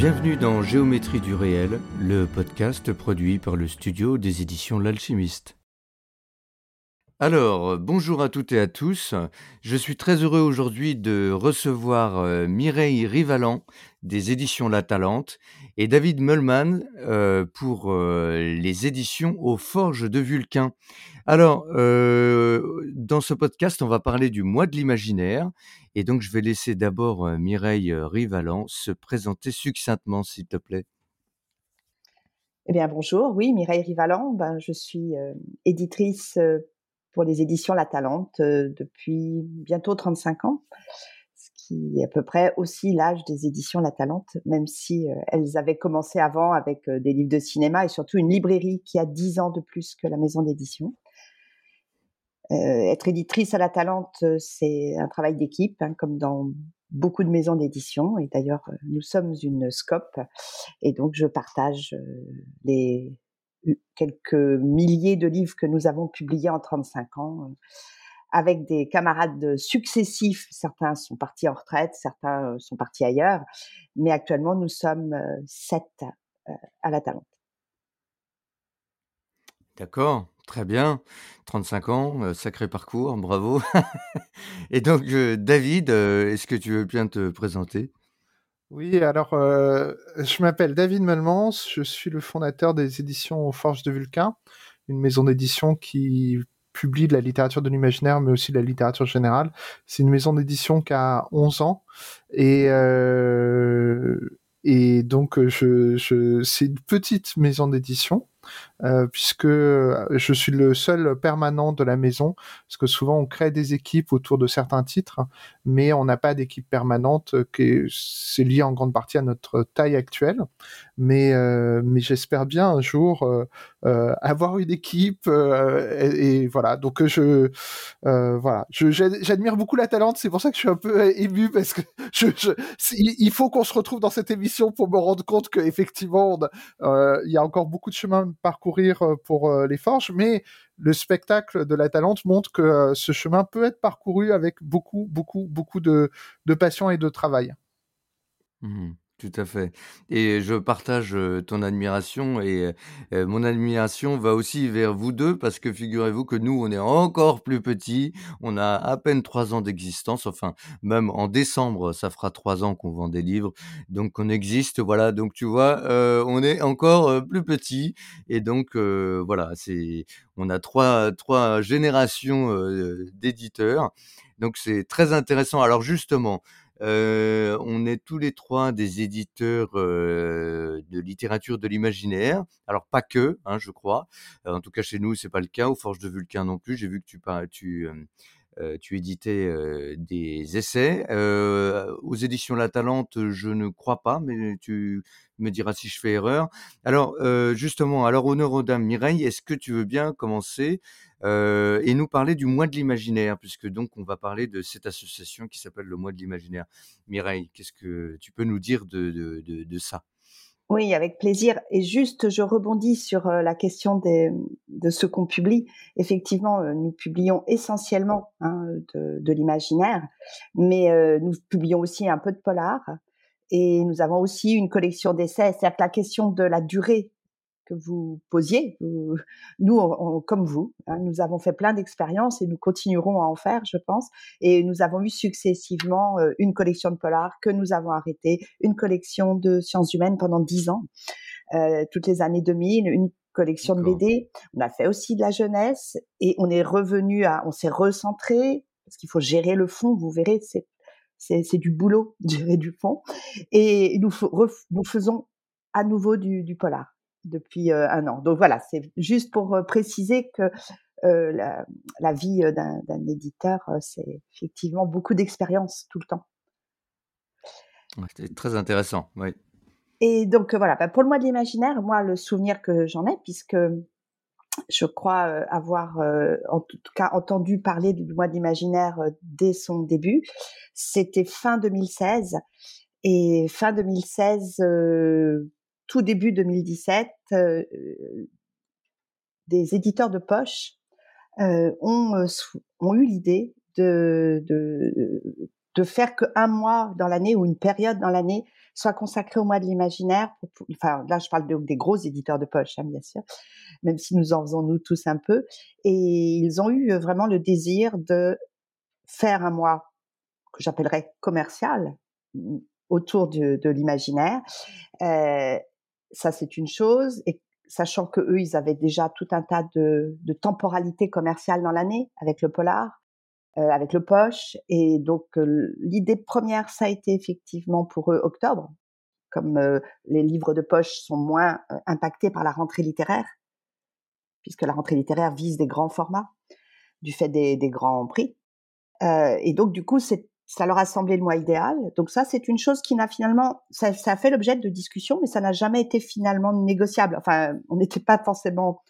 Bienvenue dans Géométrie du réel, le podcast produit par le studio des éditions L'Alchimiste. Alors, bonjour à toutes et à tous. Je suis très heureux aujourd'hui de recevoir euh, Mireille Rivalan des éditions La Talente et David Mullman euh, pour euh, les éditions aux Forges de Vulcain. Alors, dans ce podcast, on va parler du mois de l'imaginaire et donc je vais laisser d'abord Mireille Rivalan se présenter succinctement, s'il te plaît. Eh bien, bonjour. Oui, Mireille Rivalan. Ben, je suis éditrice pour les éditions La Talente depuis bientôt 35 ans, ce qui est à peu près aussi l'âge des éditions La Talente, même si elles avaient commencé avant avec des livres de cinéma et surtout une librairie qui a 10 ans de plus que la maison d'édition. Être éditrice à La Talente, c'est un travail d'équipe, hein, comme dans beaucoup de maisons d'édition. Et d'ailleurs, nous sommes une scope. Et donc, je partage les, quelques milliers de livres que nous avons publiés en 35 ans euh, avec des camarades successifs. Certains sont partis en retraite, certains euh, sont partis ailleurs, mais actuellement nous sommes euh, sept à la Talente. D'accord, très bien. 35 ans, sacré parcours, bravo. Et donc, David, est-ce que tu veux bien te présenter? Oui, alors euh, je m'appelle David Melmans, je suis le fondateur des éditions Forges de Vulcain, une maison d'édition qui publie de la littérature de l'imaginaire, mais aussi de la littérature générale. C'est une maison d'édition qui a 11 ans et euh, donc je c'est une petite maison d'édition euh, puisque euh, je suis le seul permanent de la maison, parce que souvent on crée des équipes autour de certains titres, mais on n'a pas d'équipe permanente, euh, qui c'est lié en grande partie à notre taille actuelle. Mais, mais j'espère bien un jour avoir une équipe, et, voilà. Donc je, voilà, j'admire beaucoup la Talente, c'est pour ça que je suis un peu ému parce que je, il faut qu'on se retrouve dans cette émission pour me rendre compte qu'effectivement il y a encore beaucoup de chemin euh, pour euh, les forges, mais le spectacle de la Talente montre que euh, ce chemin peut être parcouru avec beaucoup, beaucoup, beaucoup de, passion et de travail. Mmh tout à fait. Et je partage ton admiration et mon admiration va aussi vers vous deux parce que figurez-vous que nous, on est encore plus petits. On a à peine trois ans d'existence. Enfin, même en décembre, ça fera trois ans qu'on vend des livres. Donc, on existe. Voilà. Donc, tu vois, on est encore plus petits. Et donc, voilà, c'est, on a trois, trois générations d'éditeurs. Donc, c'est très intéressant. Alors, justement, on est tous les trois des éditeurs de littérature de l'imaginaire. Alors pas que, hein, je crois. en tout cas chez nous, c'est pas le cas. Aux Forges de Vulcain non plus. J'ai vu que tu, tu, tu éditais des essais. aux éditions La Talente, je ne crois pas, mais tu me diras si je fais erreur. Alors justement, alors honneur aux dames, Mireille, est-ce que tu veux bien commencer euh, et nous parler du mois de l'imaginaire, puisque donc on va parler de cette association qui s'appelle le mois de l'imaginaire. Mireille, qu'est-ce que tu peux nous dire de, ça? Oui, avec plaisir. Et juste, je rebondis sur euh, la question de ce qu'on publie. Effectivement, euh, nous publions essentiellement hein, de, de l'imaginaire, mais nous publions aussi un peu de polar. Et nous avons aussi une collection d'essais. C'est-à-dire que la question de la durée que vous posiez. Nous, comme vous, hein, nous avons fait plein d'expériences et nous continuerons à en faire, je pense. Et nous avons eu successivement euh, une collection de polars que nous avons arrêté, une collection de sciences humaines pendant dix ans, euh, toutes les années 2000, une collection de BD. On a fait aussi de la jeunesse et on est revenu à, on s'est recentré parce qu'il faut gérer le fond. Vous verrez, c'est c'est du boulot gérer du fond. Et nous, nous faisons à nouveau du, du polar depuis un an. Donc voilà, c'est juste pour préciser que la, la, vie d'un éditeur, c'est effectivement beaucoup d'expérience tout le temps. c'est très intéressant, oui. Et donc voilà, bah, pour le mois de l'imaginaire, moi le souvenir que j'en ai, puisque je crois euh, avoir en tout cas entendu parler du mois d'imaginaire euh, dès son début. C'était fin 2016 et fin 2016, tout début 2017, des éditeurs de poche ont, ont eu l'idée de, de, de faire qu'un mois dans l'année ou une période dans l'année soit consacré au mois de l'imaginaire. Enfin, là, je parle des gros éditeurs de poche, hein, bien sûr, même si nous en faisons nous tous un peu. Et ils ont eu vraiment le désir de faire un mois que j'appellerais commercial autour de, de l'imaginaire. Euh, ça, c'est une chose. Et sachant que eux, ils avaient déjà tout un tas de, de temporalités commerciales dans l'année avec le polar, euh, avec le poche. Et donc, euh, l'idée première, ça a été effectivement pour eux octobre, comme euh, les livres de poche sont moins impactés par la rentrée littéraire, puisque la rentrée littéraire vise des grands formats du fait des, des grands prix. et donc, du coup, c'est ça leur a semblé le mois idéal. Donc ça, c'est une chose qui n'a finalement, ça, a fait l'objet de discussions, mais ça n'a jamais été finalement négociable. Enfin, on n'était pas forcément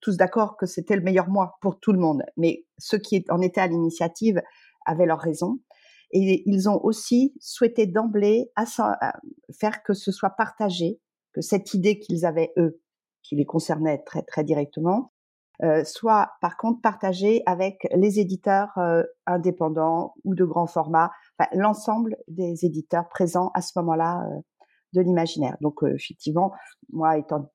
tous d'accord que c'était le meilleur mois pour tout le monde, mais ceux qui en étaient à l'initiative avaient leur raison. Et ils ont aussi souhaité d'emblée faire que ce soit partagé, que cette idée qu'ils avaient eux, qui les concernait très très directement, euh, soit par contre partagée avec les éditeurs euh, indépendants ou de grand format, l'ensemble des éditeurs présents à ce moment-là euh, de l'imaginaire. Donc effectivement, moi étant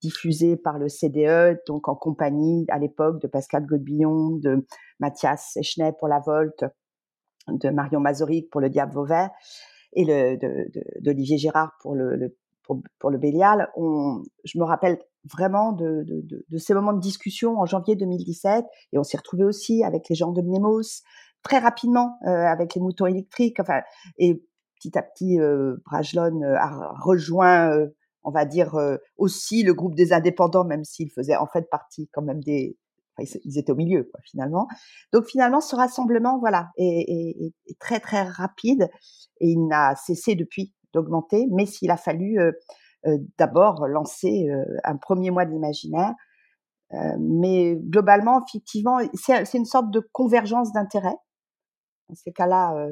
diffusé par le CDE, donc en compagnie à l'époque de Pascal Godbillon, de Mathias Echnet pour La Volte, de Marion Mazoric pour Le Diable Vauvert et d'Olivier Gérard pour le, pour, le Bélial. Je me rappelle vraiment de, de, ces moments de discussion en janvier 2017 et on s'est retrouvé aussi avec les gens de Mnemos très rapidement euh, avec les moutons électriques. Enfin, et petit à petit, euh, Brajlon euh, a rejoint euh, on va dire aussi le groupe des indépendants, même s'ils faisaient en fait partie quand même des, ils étaient au milieu quoi, finalement. Donc finalement, ce rassemblement, voilà, est, très très rapide et il n'a cessé depuis d'augmenter, mais s'il a fallu d'abord lancer un premier mois de l'imaginaire. mais globalement, effectivement, c'est une sorte de convergence d'intérêts. Dans ces cas-là,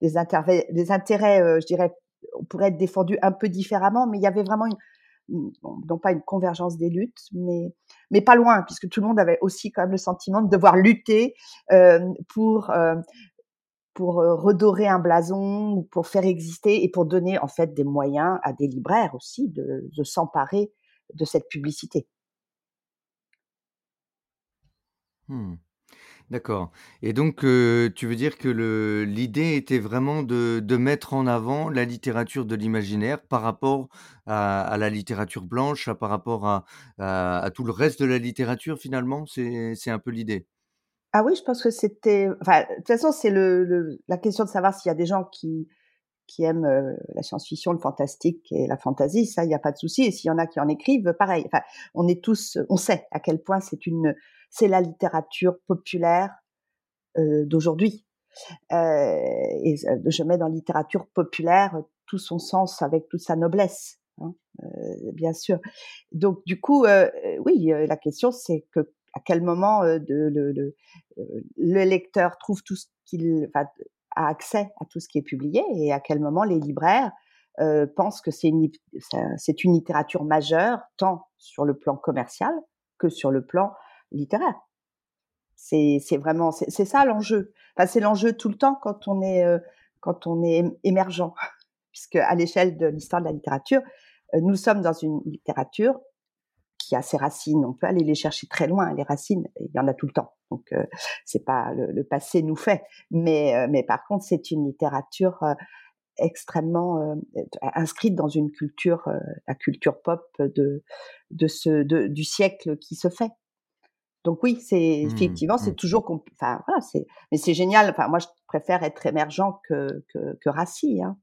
des, intérêts, des intérêts, je dirais, on pourrait être défendu un peu différemment, mais il y avait vraiment une, non pas une convergence des luttes, mais, mais pas loin, puisque tout le monde avait aussi quand même le sentiment de devoir lutter euh, pour, euh, pour euh, redorer un blason ou pour faire exister et pour donner en fait des moyens à des libraires aussi de, s'emparer de cette publicité. Mmh. D'accord et donc heu, tu veux dire que l'idée était vraiment de mettre en avant la littérature de l'imaginaire par rapport à la littérature blanche, par rapport à tout le reste de la littérature finalement? C'est un peu l'idée? Ah oui, je pense que c'était enfin, de toute façon, c'est le la question de savoir s'il y a des gens qui qui aiment, heu, la science-fiction, le fantastique et la fantasy, ça, il y a pas de souci et s'il y en a qui en écrivent, pareil. Enfin, on est tous on sait à quel point c'est une c'est la littérature populaire euh, d'aujourd'hui. Euh, et je mets dans littérature populaire tout son sens avec toute sa noblesse, hein, euh, bien sûr. Donc du coup, oui, la question c'est que à quel moment le, le, le, lecteur trouve tout ce qu'il a accès à tout ce qui est publié et à quel moment les libraires pensent que c'est une, littérature majeure tant sur le plan commercial que sur le plan littéraire. C'est, vraiment, c'est, ça l'enjeu. Enfin, c'est l'enjeu tout le temps quand on est, quand on est émergent, puisque à l'échelle de l'histoire de la littérature, nous sommes dans une littérature qui a ses racines. On peut aller les chercher très loin, les racines. Il y en a tout le temps. Donc, euh, c'est pas le, le, passé nous fait, mais, mais par contre, c'est une littérature extrêmement inscrite dans une culture, la culture pop de, de ce, de, du siècle qui se fait. Donc oui, c'est mmh, effectivement, c'est mmh. toujours, enfin voilà, c'est, mais c'est génial. Enfin moi, je préfère être émergent que que, que hein.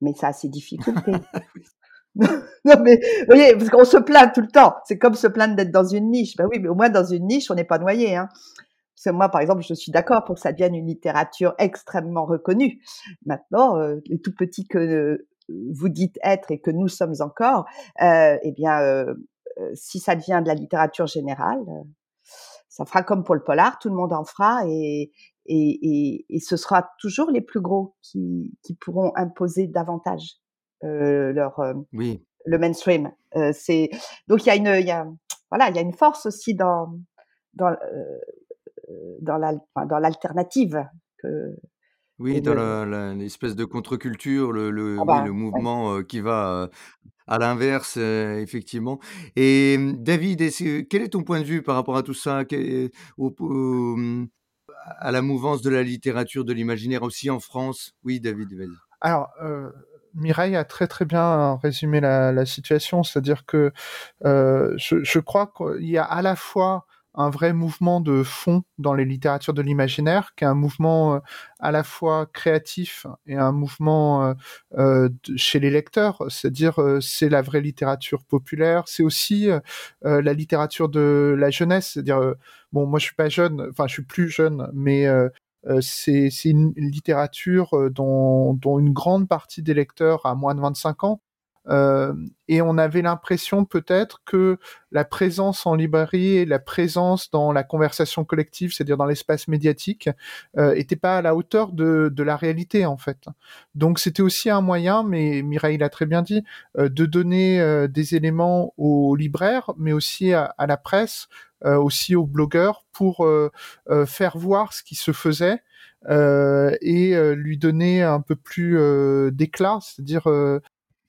Mais ça a ses difficultés. non mais vous voyez, parce qu'on se plaint tout le temps. C'est comme se plaindre d'être dans une niche. Ben oui, mais au moins dans une niche, on n'est pas noyé. Hein. Moi, par exemple, je suis d'accord pour que ça devienne une littérature extrêmement reconnue. Maintenant, euh, les tout petits que euh, vous dites être et que nous sommes encore, euh, eh bien, euh, si ça devient de la littérature générale, ça fera comme pour le polar, tout le monde en fera et, et, et, ce sera toujours les plus gros qui, qui pourront imposer davantage leur oui. le mainstream. c'est donc il y a une il y a voilà il y a une force aussi dans dans dans la dans l'alternative que oui, dans l'espèce de contre-culture, le, le, ah oui, bah, le mouvement qui va à l'inverse, effectivement. Et mmh, David, quel est ton point de vue par rapport à tout ça, au, mmh, à la mouvance de la littérature, de l'imaginaire aussi en France? Oui, David, vas-y. Alors, Mireille a très très bien résumé la, situation, c'est-à-dire que je, je, crois qu'il y a à la fois un vrai mouvement de fond dans les littératures de l'imaginaire, qui est un mouvement euh, à la fois créatif et un mouvement euh, euh chez les lecteurs, c'est-à-dire euh, c'est la vraie littérature populaire, c'est aussi la littérature de la jeunesse, c'est-à-dire bon moi je suis pas jeune, enfin je suis plus jeune, mais c'est une littérature dont, dont, une grande partie des lecteurs a moins de 25 ans. Euh, et on avait l'impression peut-être que la présence en librairie et la présence dans la conversation collective, c'est-à-dire dans l'espace médiatique, euh, était pas à la hauteur de, de la réalité en fait. Donc c'était aussi un moyen, mais Mireille l'a très bien dit, euh, de donner euh, des éléments aux libraires, mais aussi à, à la presse, euh, aussi aux blogueurs, pour faire voir ce qui se faisait. et lui donner un peu plus d'éclat, c'est-à-dire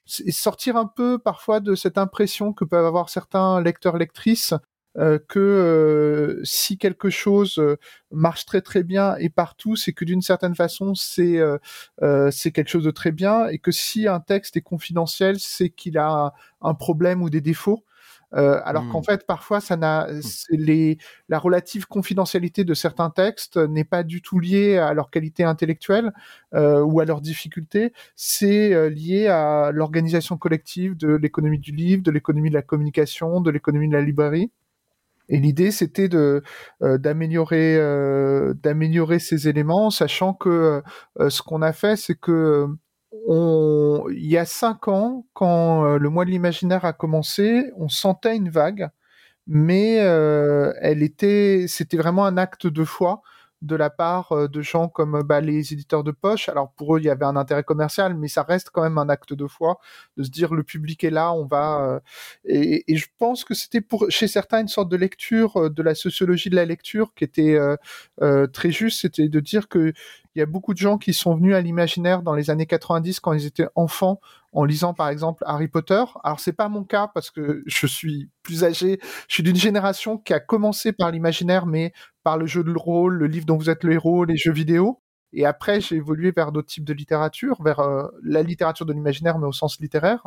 sortir un peu parfois de cette impression que peuvent avoir certains lecteurs lectrices euh, que euh, si quelque chose euh, marche très très bien et partout, c'est que d'une certaine façon c'est c'est quelque chose de très bien et que si un texte est confidentiel, c'est qu'il a un problème ou des défauts. Euh, alors qu'en mmh. fait, parfois, ça n'a, mmh. les, la relative confidentialité de certains textes n'est pas du tout liée à leur qualité intellectuelle euh, ou à leur difficulté. C'est euh, lié à l'organisation collective de l'économie du livre, de l'économie de la communication, de l'économie de la librairie. Et l'idée, c'était de euh, d'améliorer euh, d'améliorer ces éléments, sachant que ce qu'on a fait, c'est que on, il y a cinq ans, quand euh, le mois de l'imaginaire a commencé, on sentait une vague, mais euh, elle était, c'était vraiment un acte de foi de la part euh, de gens comme bah, les éditeurs de poche. Alors pour eux, il y avait un intérêt commercial, mais ça reste quand même un acte de foi de se dire le public est là, on va. Et, et, je pense que c'était pour chez certains une sorte de lecture de la sociologie de la lecture qui était euh, très juste. C'était de dire que il y a beaucoup de gens qui sont venus à l'imaginaire dans les années 90 quand ils étaient enfants en lisant par exemple Harry Potter. Alors c'est pas mon cas parce que je suis plus âgé. Je suis d'une génération qui a commencé par l'imaginaire, mais par le jeu de rôle, le livre dont vous êtes le héros, les jeux vidéo. Et après, j'ai évolué vers d'autres types de littérature, vers euh, la littérature de l'imaginaire, mais au sens littéraire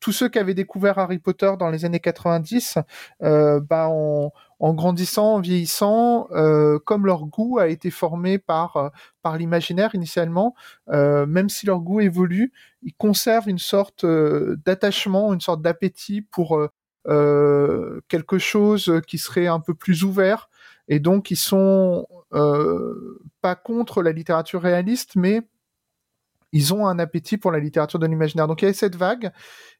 tous ceux qui avaient découvert Harry Potter dans les années 90, euh, bah en, grandissant, en vieillissant, euh, comme leur goût a été formé par par l'imaginaire initialement, même si leur goût évolue, ils conservent une sorte d'attachement, une sorte d'appétit pour quelque chose qui serait un peu plus ouvert, et donc ils sont pas contre la littérature réaliste, mais ils ont un appétit pour la littérature de l'imaginaire. Donc il y a cette vague,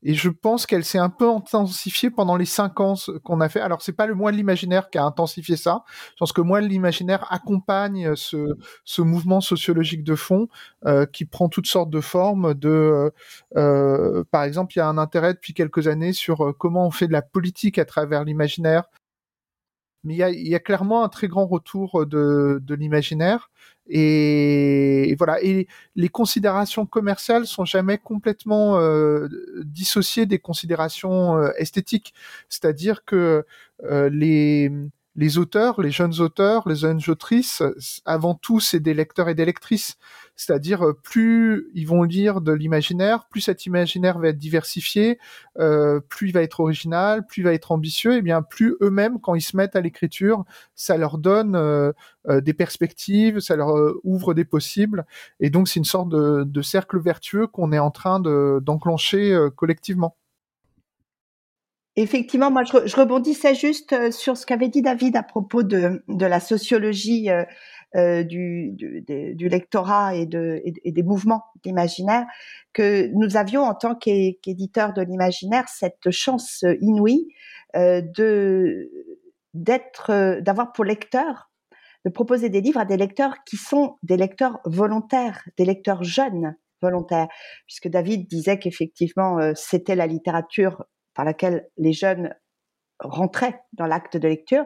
et je pense qu'elle s'est un peu intensifiée pendant les cinq ans qu'on a fait. Alors c'est pas le mois de l'imaginaire qui a intensifié ça. Je pense que le de l'imaginaire accompagne ce, ce mouvement sociologique de fond euh, qui prend toutes sortes de formes. De, euh, par exemple, il y a un intérêt depuis quelques années sur euh, comment on fait de la politique à travers l'imaginaire. Mais il y a, y a clairement un très grand retour de, de l'imaginaire. Et, voilà. Et les considérations commerciales sont jamais complètement euh, dissociées des considérations euh, esthétiques. C'est-à-dire que euh, les les auteurs, les jeunes auteurs, les jeunes autrices, avant tout, c'est des lecteurs et des lectrices. C'est-à-dire, euh, plus ils vont lire de l'imaginaire, plus cet imaginaire va être diversifié, euh, plus il va être original, plus il va être ambitieux, et bien plus eux-mêmes, quand ils se mettent à l'écriture, ça leur donne euh, des perspectives, ça leur ouvre des possibles, et donc c'est une sorte de, cercle vertueux qu'on est en train d'enclencher collectivement. Effectivement, moi, je, rebondissais juste sur ce qu'avait dit David à propos de, la sociologie euh, du, du, lectorat et, de, et, des mouvements d'imaginaire que nous avions en tant qu'éditeurs de l'imaginaire cette chance inouïe euh, d'être, euh, d'avoir pour lecteurs, de proposer des livres à des lecteurs qui sont des lecteurs volontaires, des lecteurs jeunes volontaires, puisque David disait qu'effectivement euh, c'était la littérature par laquelle les jeunes rentrait dans l'acte de lecture.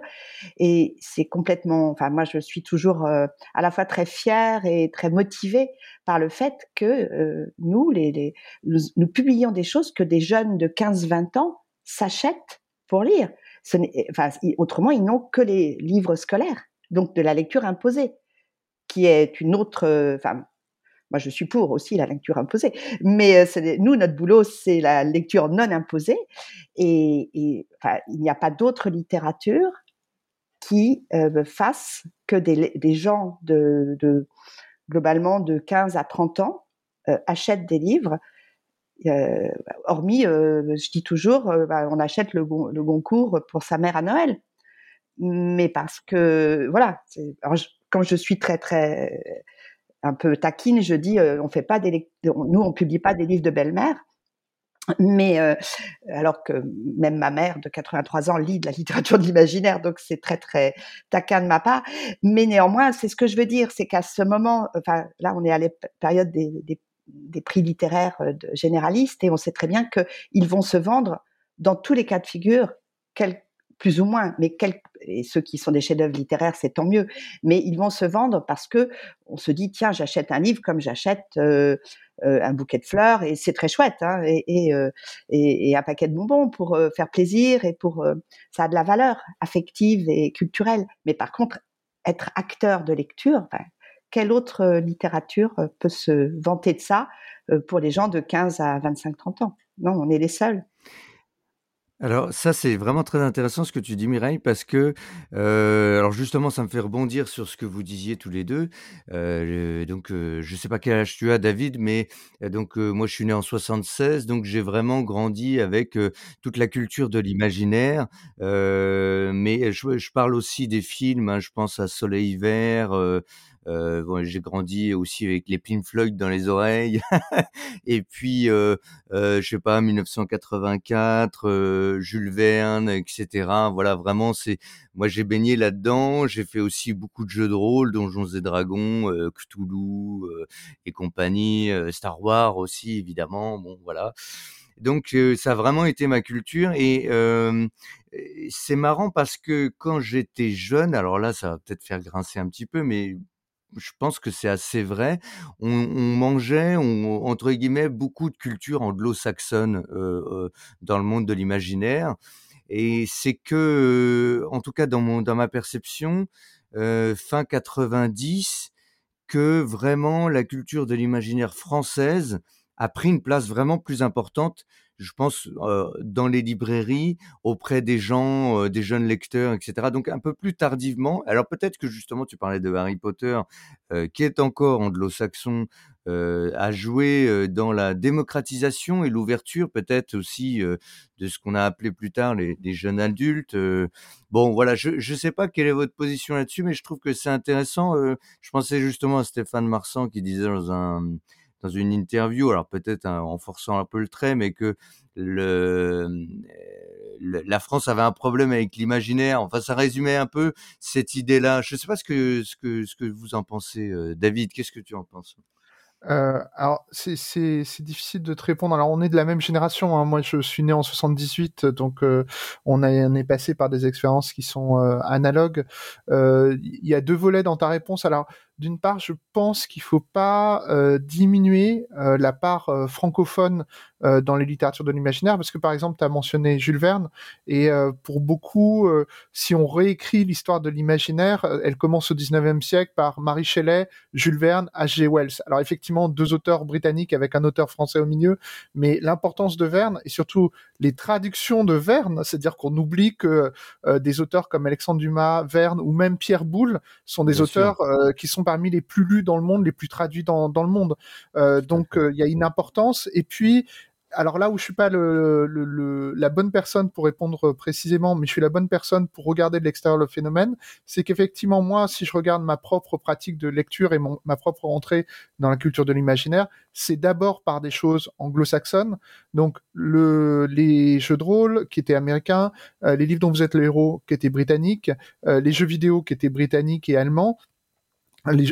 Et c'est complètement enfin moi je suis toujours euh, à la fois très fière et très motivée par le fait que euh, nous les, nous, publions des choses que des jeunes de 15-20 ans s'achètent pour lire. Ce enfin autrement ils n'ont que les livres scolaires donc de la lecture imposée qui est une autre enfin moi, je suis pour aussi la lecture imposée, mais euh, nous, notre boulot, c'est la lecture non imposée. Et, il n'y a pas d'autre littérature qui euh, fasse que des, gens de, globalement de 15 à 30 ans euh, achètent des livres. Euh, hormis, je dis toujours, bah, on achète le, le Goncourt pour sa mère à Noël, mais parce que voilà, quand je suis très très un peu taquine, je dis, euh, on fait pas des, nous on publie pas des livres de belle-mère, mais euh, alors que même ma mère de 83 ans lit de la littérature de l'imaginaire, donc c'est très très taquin de ma part. Mais néanmoins, c'est ce que je veux dire, c'est qu'à ce moment, enfin là on est à la période des, des, prix littéraires euh, généralistes et on sait très bien qu'ils vont se vendre dans tous les cas de figure, plus ou moins, mais et ceux qui sont des chefs-d'œuvre littéraires, c'est tant mieux. Mais ils vont se vendre parce que on se dit tiens, j'achète un livre comme j'achète euh, euh, un bouquet de fleurs et c'est très chouette, hein, et, euh, et, et, un paquet de bonbons pour faire plaisir et pour ça a de la valeur affective et culturelle. Mais par contre, être acteur de lecture, ben, quelle autre littérature peut se vanter de ça pour les gens de 15 à 25-30 ans? Non, on est les seuls. Alors ça, c'est vraiment très intéressant ce que tu dis Mireille parce que, heu, alors justement ça me fait rebondir sur ce que vous disiez tous les 2. Heu, donc, heu, je sais pas quel âge tu as David, mais, heu, donc, heu, moi je suis né en 76 donc j'ai vraiment grandi avec, heu, toute la culture de l'imaginaire. Mais je je parle aussi des films, hein, je pense à Soleil vert, euh, j'ai grandi aussi avec les Pink Floyd dans les oreilles. et puis, euh, euh, je sais pas, 1984, euh, Jules Verne, etc. Voilà, vraiment, c'est moi j'ai baigné là-dedans. J'ai fait aussi beaucoup de jeux de rôle, Donjons et Dragons, euh, Cthulhu euh, et compagnie, Star Wars aussi évidemment. Bon, voilà. Donc ça a vraiment été ma culture et euh, c'est marrant parce que quand j'étais jeune, alors là ça va peut-être faire grincer un petit peu, mais je pense que c'est assez vrai. On, mangeait, on, entre guillemets, beaucoup de culture anglo-saxonne euh, euh, dans le monde de l'imaginaire. Et c'est que, en tout cas dans, mon, dans ma perception, euh, fin 90, que vraiment la culture de l'imaginaire française a pris une place vraiment plus importante je pense, dans les librairies, auprès des gens, des jeunes lecteurs, etc. Donc un peu plus tardivement. Alors peut-être que justement, tu parlais de Harry Potter, qui est encore anglo-saxon, a joué dans la démocratisation et l'ouverture peut-être aussi de ce qu'on a appelé plus tard les jeunes adultes. bon, voilà, je ne sais pas quelle est votre position là-dessus, mais je trouve que c'est intéressant. je pensais justement à Stéphane Marsan qui disait dans un dans une interview, alors peut-être en forçant un peu le trait, mais que le, la France avait un problème avec l'imaginaire. Enfin, ça résumait un peu cette idée-là. Je ne sais pas ce que, ce que, ce que vous en pensez, euh, David. Qu'est-ce que tu en penses? Euh, alors, c'est difficile de te répondre. Alors, on est de la même génération. Hein. Moi, je suis né en 78, donc euh, on, a, on est passé par des expériences qui sont euh, analogues. Euh, il y a deux volets dans ta réponse. Alors, d'une part, je pense qu'il faut pas euh, diminuer euh, la part euh, francophone dans les littératures de l'imaginaire, parce que par exemple, tu as mentionné Jules Verne, et pour beaucoup, si on réécrit l'histoire de l'imaginaire, elle commence au 19e siècle par Marie Shelley, Jules Verne, H.G. Wells. Alors effectivement, deux auteurs britanniques avec un auteur français au milieu, mais l'importance de Verne, et surtout les traductions de Verne, c'est-à-dire qu'on oublie que des auteurs comme Alexandre Dumas, Verne ou même Pierre Boulle sont des auteurs qui sont parmi les plus lus dans le monde, les plus traduits dans, dans le monde. Euh, donc euh, il y a une importance. Et puis alors là où je suis pas le, le, la bonne personne pour répondre précisément, mais je suis la bonne personne pour regarder de l'extérieur le phénomène, c'est qu'effectivement moi, si je regarde ma propre pratique de lecture et mon, ma propre entrée dans la culture de l'imaginaire, c'est d'abord par des choses anglo-saxonnes, donc le, les jeux de rôle qui étaient américains, euh, les livres dont vous êtes le héros qui étaient britanniques, euh, les jeux vidéo qui étaient britanniques et allemands,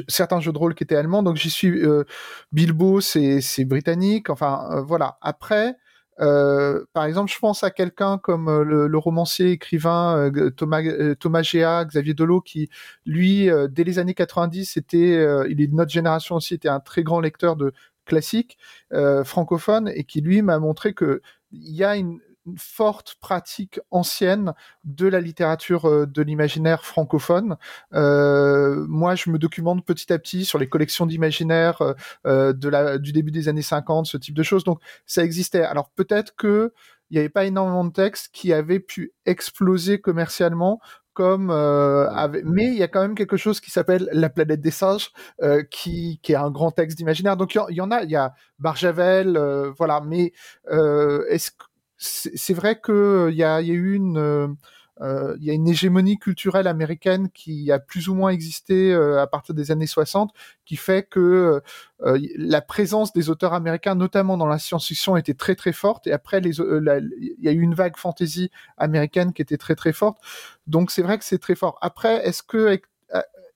certains jeux de rôle qui étaient allemands. Donc j'y suis. Euh, Bilbo, c'est britannique. Enfin euh, voilà. Après, euh, par exemple, je pense à quelqu'un comme euh, le, romancier écrivain Thomas Thomas Géa, Xavier Delot, qui lui, dès les années 90, était, il est de notre génération aussi, était un très grand lecteur de classiques francophones et qui lui m'a montré que il y a une, forte pratique ancienne de la littérature euh, de l'imaginaire francophone. Euh, moi, je me documente petit à petit sur les collections d'imaginaire euh, de la, du début des années 50, ce type de choses. Donc, ça existait. Alors, peut-être que il n'y avait pas énormément de textes qui avaient pu exploser commercialement comme mais il y a quand même quelque chose qui s'appelle La planète des singes, qui, qui est un grand texte d'imaginaire. Donc il y, en a, il y a Barjavel, voilà. Mais est-ce que c'est vrai qu'il y a, y a eu une euh, euh, y a une hégémonie culturelle américaine qui a plus ou moins existé euh, à partir des années 60, qui fait que la présence des auteurs américains, notamment dans la science-fiction, était très très forte. Et après, il y a eu une vague fantasy américaine qui était très très forte. Donc c'est vrai que c'est très fort. Après, est-ce que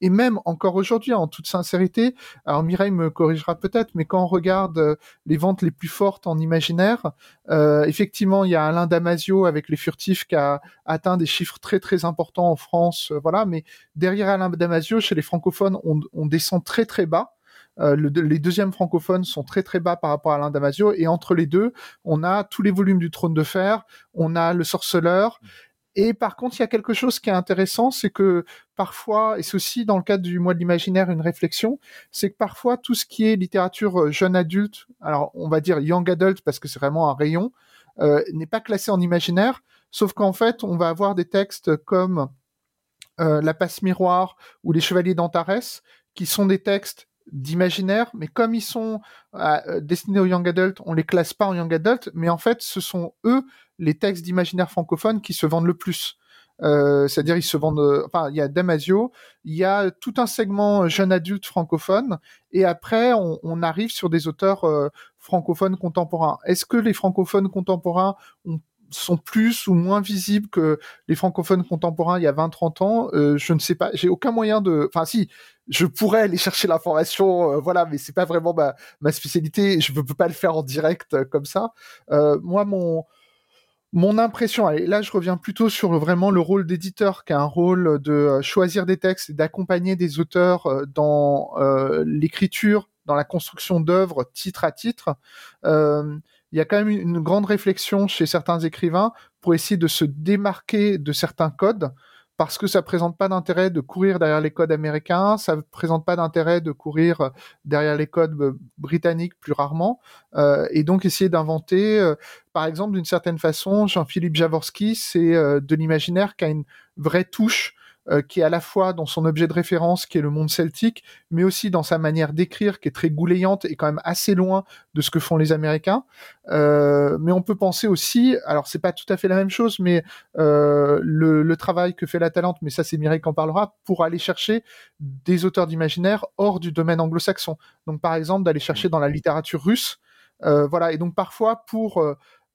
et même encore aujourd'hui, en toute sincérité, alors Mireille me corrigera peut-être, mais quand on regarde euh, les ventes les plus fortes en imaginaire, euh, effectivement, il y a Alain Damasio avec Les Furtifs qui a atteint des chiffres très très importants en France, euh, voilà. Mais derrière Alain Damasio, chez les francophones, on, descend très très bas. Euh, le, les deuxièmes francophones sont très très bas par rapport à Alain Damasio et entre les deux, on a tous les volumes du Trône de Fer, on a Le Sorceleur et par contre, il y a quelque chose qui est intéressant, c'est que parfois, et c'est aussi dans le cadre du mois de l'imaginaire une réflexion, c'est que parfois tout ce qui est littérature euh, jeune adulte, alors on va dire young adult parce que c'est vraiment un rayon, euh, n'est pas classé en imaginaire, sauf qu'en fait, on va avoir des textes comme euh, La passe miroir ou Les chevaliers d'Antares, qui sont des textes d'imaginaire, mais comme ils sont euh, destinés aux young adult, on les classe pas en young adult, mais en fait, ce sont eux les textes d'imaginaire francophone qui se vendent le plus. Euh, c'est-à-dire ils se vendent, euh, enfin il y a Damasio, il y a tout un segment jeune adulte francophone, et après on, arrive sur des auteurs francophones contemporains. Est-ce que les francophones contemporains ont sont plus ou moins visibles que les francophones contemporains il y a 20-30 ans, euh, je ne sais pas. J'ai aucun moyen de. Enfin, si, je pourrais aller chercher l'information, euh, voilà, mais c'est pas vraiment ma, ma spécialité. Je ne peux pas le faire en direct euh, comme ça. moi, mon mon impression, là je reviens plutôt sur vraiment le rôle d'éditeur, qui a un rôle de choisir des textes et d'accompagner des auteurs dans l'écriture, dans la construction d'œuvres titre à titre. Euh, il y a quand même une grande réflexion chez certains écrivains pour essayer de se démarquer de certains codes parce que ça présente pas d'intérêt de courir derrière les codes américains, ça présente pas d'intérêt de courir derrière les codes euh, britanniques plus rarement, euh, et donc essayer d'inventer, euh, par exemple, d'une certaine façon, Jean-Philippe Javorski, c'est de l'imaginaire qui a une vraie touche euh, qui est à la fois dans son objet de référence, qui est le monde celtique, mais aussi dans sa manière d'écrire, qui est très goulayante et quand même assez loin de ce que font les Américains. Euh, mais on peut penser aussi, alors c'est pas tout à fait la même chose, mais euh, le, le, travail que fait la Talente, mais ça c'est Mireille qui en parlera, pour aller chercher des auteurs d'imaginaire hors du domaine anglo-saxon. Donc par exemple d'aller chercher dans la littérature russe, voilà. Et donc parfois pour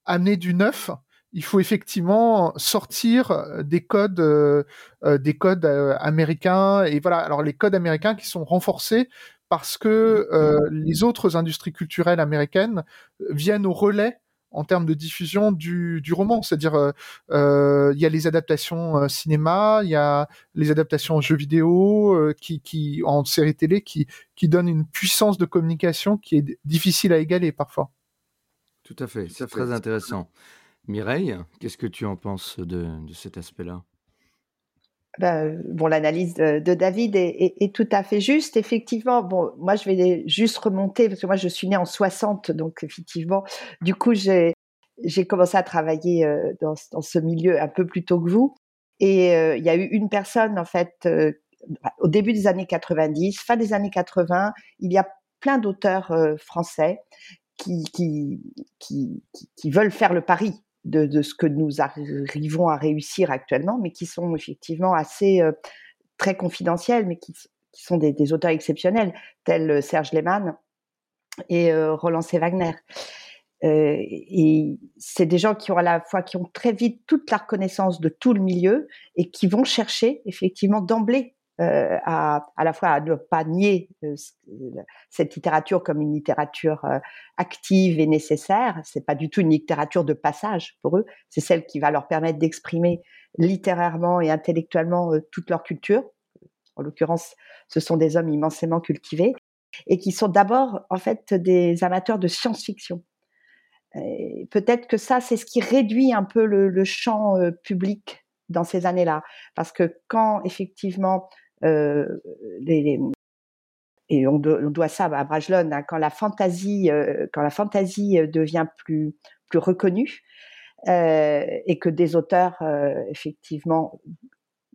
amener du neuf, il faut effectivement sortir euh, des codes, euh, euh, des codes américains et voilà. Alors les codes américains qui sont renforcés parce que les autres industries culturelles américaines viennent au relais en termes de diffusion du, roman. C'est-à-dire, il y a les adaptations cinéma, il y a les adaptations jeux vidéo, qui, qui, en série télé, qui, qui donnent une puissance de communication qui est difficile à égaler parfois. Tout à fait, c'est très intéressant. Mireille, qu'est-ce que tu en penses de, cet aspect-là? Ben, bon, l'analyse de, David est, tout à fait juste. Effectivement, bon, moi, je vais juste remonter parce que moi, je suis née en 60, donc effectivement, du coup, j'ai j'ai commencé à travailler euh, dans, ce milieu un peu plus tôt que vous. Et euh, il y a eu une personne, en fait, euh, au début des années 90, fin des années 80, il y a plein d'auteurs français qui, qui, qui, qui veulent faire le pari de, ce que nous arrivons à réussir actuellement, mais qui sont effectivement assez très confidentiels, mais qui, sont des, auteurs exceptionnels, tels Serge Lehmann et Roland C. Wagner. Euh, et c'est des gens qui ont à la fois qui ont très vite toute la reconnaissance de tout le milieu et qui vont chercher effectivement d'emblée euh, à, à la fois à ne pas nier euh, cette littérature comme une littérature euh, active et nécessaire. C'est pas du tout une littérature de passage pour eux. C'est celle qui va leur permettre d'exprimer littérairement et intellectuellement toute leur culture. En l'occurrence, ce sont des hommes immensément cultivés et qui sont d'abord en fait des amateurs de science-fiction. Peut-être que ça, c'est ce qui réduit un peu le, le champ public dans ces années-là, parce que quand effectivement euh, les, et on, doit ça à Brajlon, hein, quand la fantaisie, euh, quand la fantaisie devient plus plus reconnue euh, et que des auteurs effectivement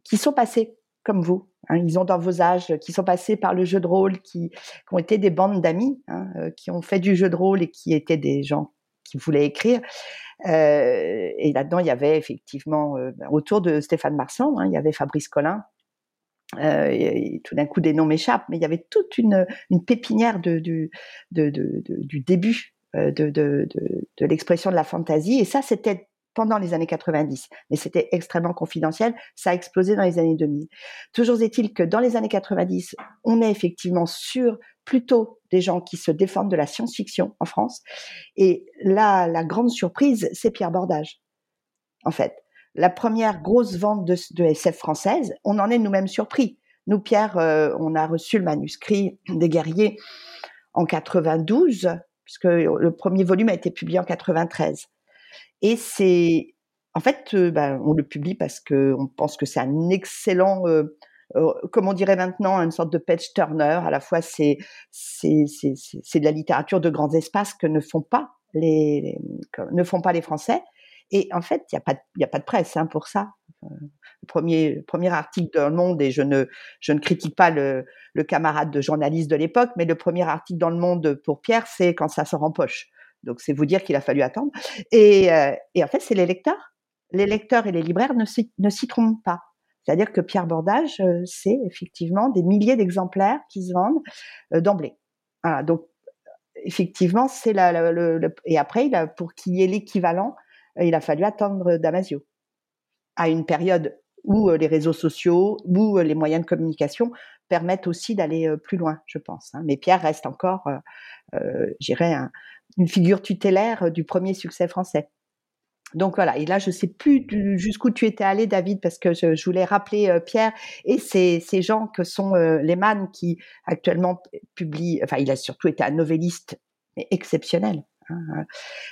qui sont passés comme vous, hein, ils ont dans vos âges, qui sont passés par le jeu de rôle, qui, ont été des bandes d'amis, hein, qui ont fait du jeu de rôle et qui étaient des gens qui voulaient écrire. Euh, et là-dedans, il y avait effectivement, euh, autour de Stéphane Marsan, il y avait Fabrice Collin, euh, tout d'un coup, des noms m'échappent, mais il y avait toute une, une pépinière de, de, de, du début euh, de, l'expression de la fantaisie. Et ça, c'était pendant les années 90, mais c'était extrêmement confidentiel. Ça a explosé dans les années 2000. Toujours est-il que dans les années 90, on est effectivement sur plutôt des gens qui se défendent de la science-fiction en France. Et là, la grande surprise, c'est Pierre Bordage, en fait la première grosse vente de, SF française, on en est nous-mêmes surpris. Nous, Pierre, euh, on a reçu le manuscrit des guerriers en 92, puisque le premier volume a été publié en 93. Et c'est, en fait, euh, ben, on le publie parce que on pense que c'est un excellent, euh, comme on dirait maintenant, une sorte de page turner. À la fois, c'est de la littérature de grands espaces que ne font pas les ne font pas les Français. Et en fait, il n'y a, pas de, a pas de presse hein, pour ça. Le premier, premier article dans Le Monde, et je ne, je ne critique pas le, camarade de journaliste de l'époque, mais le premier article dans Le Monde pour Pierre, c'est quand ça sort en poche. Donc c'est vous dire qu'il a fallu attendre. Et, euh, et en fait, c'est les lecteurs. Les lecteurs et les libraires ne s'y, trompent pas. C'est-à-dire que Pierre Bordage, euh, c'est effectivement des milliers d'exemplaires qui se vendent euh, d'emblée. Donc effectivement, c'est la, et après, pour qu'il y ait l'équivalent, il a fallu attendre Damasio à une période où euh, les réseaux sociaux, où euh, les moyens de communication permettent aussi d'aller euh, plus loin, je pense. Hein. Mais Pierre reste encore, euh, j'irais, une figure tutélaire du premier succès français. Donc voilà, et là je sais plus jusqu'où tu étais allé, David, parce que je, voulais rappeler Pierre et ces, ces gens que sont les man qui actuellement publient, enfin il a surtout été un novelliste exceptionnel, hein,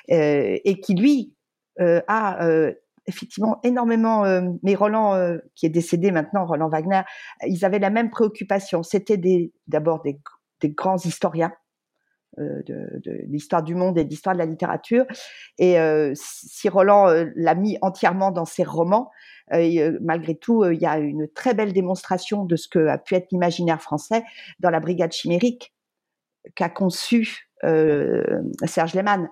et qui lui euh, a euh, effectivement énormément, euh, mais Roland, qui est décédé maintenant, Roland Wagner, ils avaient la même préoccupation. C'était d'abord des, grands historiens de, l'histoire du monde et de l'histoire de la littérature. Et si Roland l'a mis entièrement dans ses romans, malgré tout, il y a une très belle démonstration de ce que a pu être l'imaginaire français dans la Brigade chimérique qu'a conçu Serge Lehmann.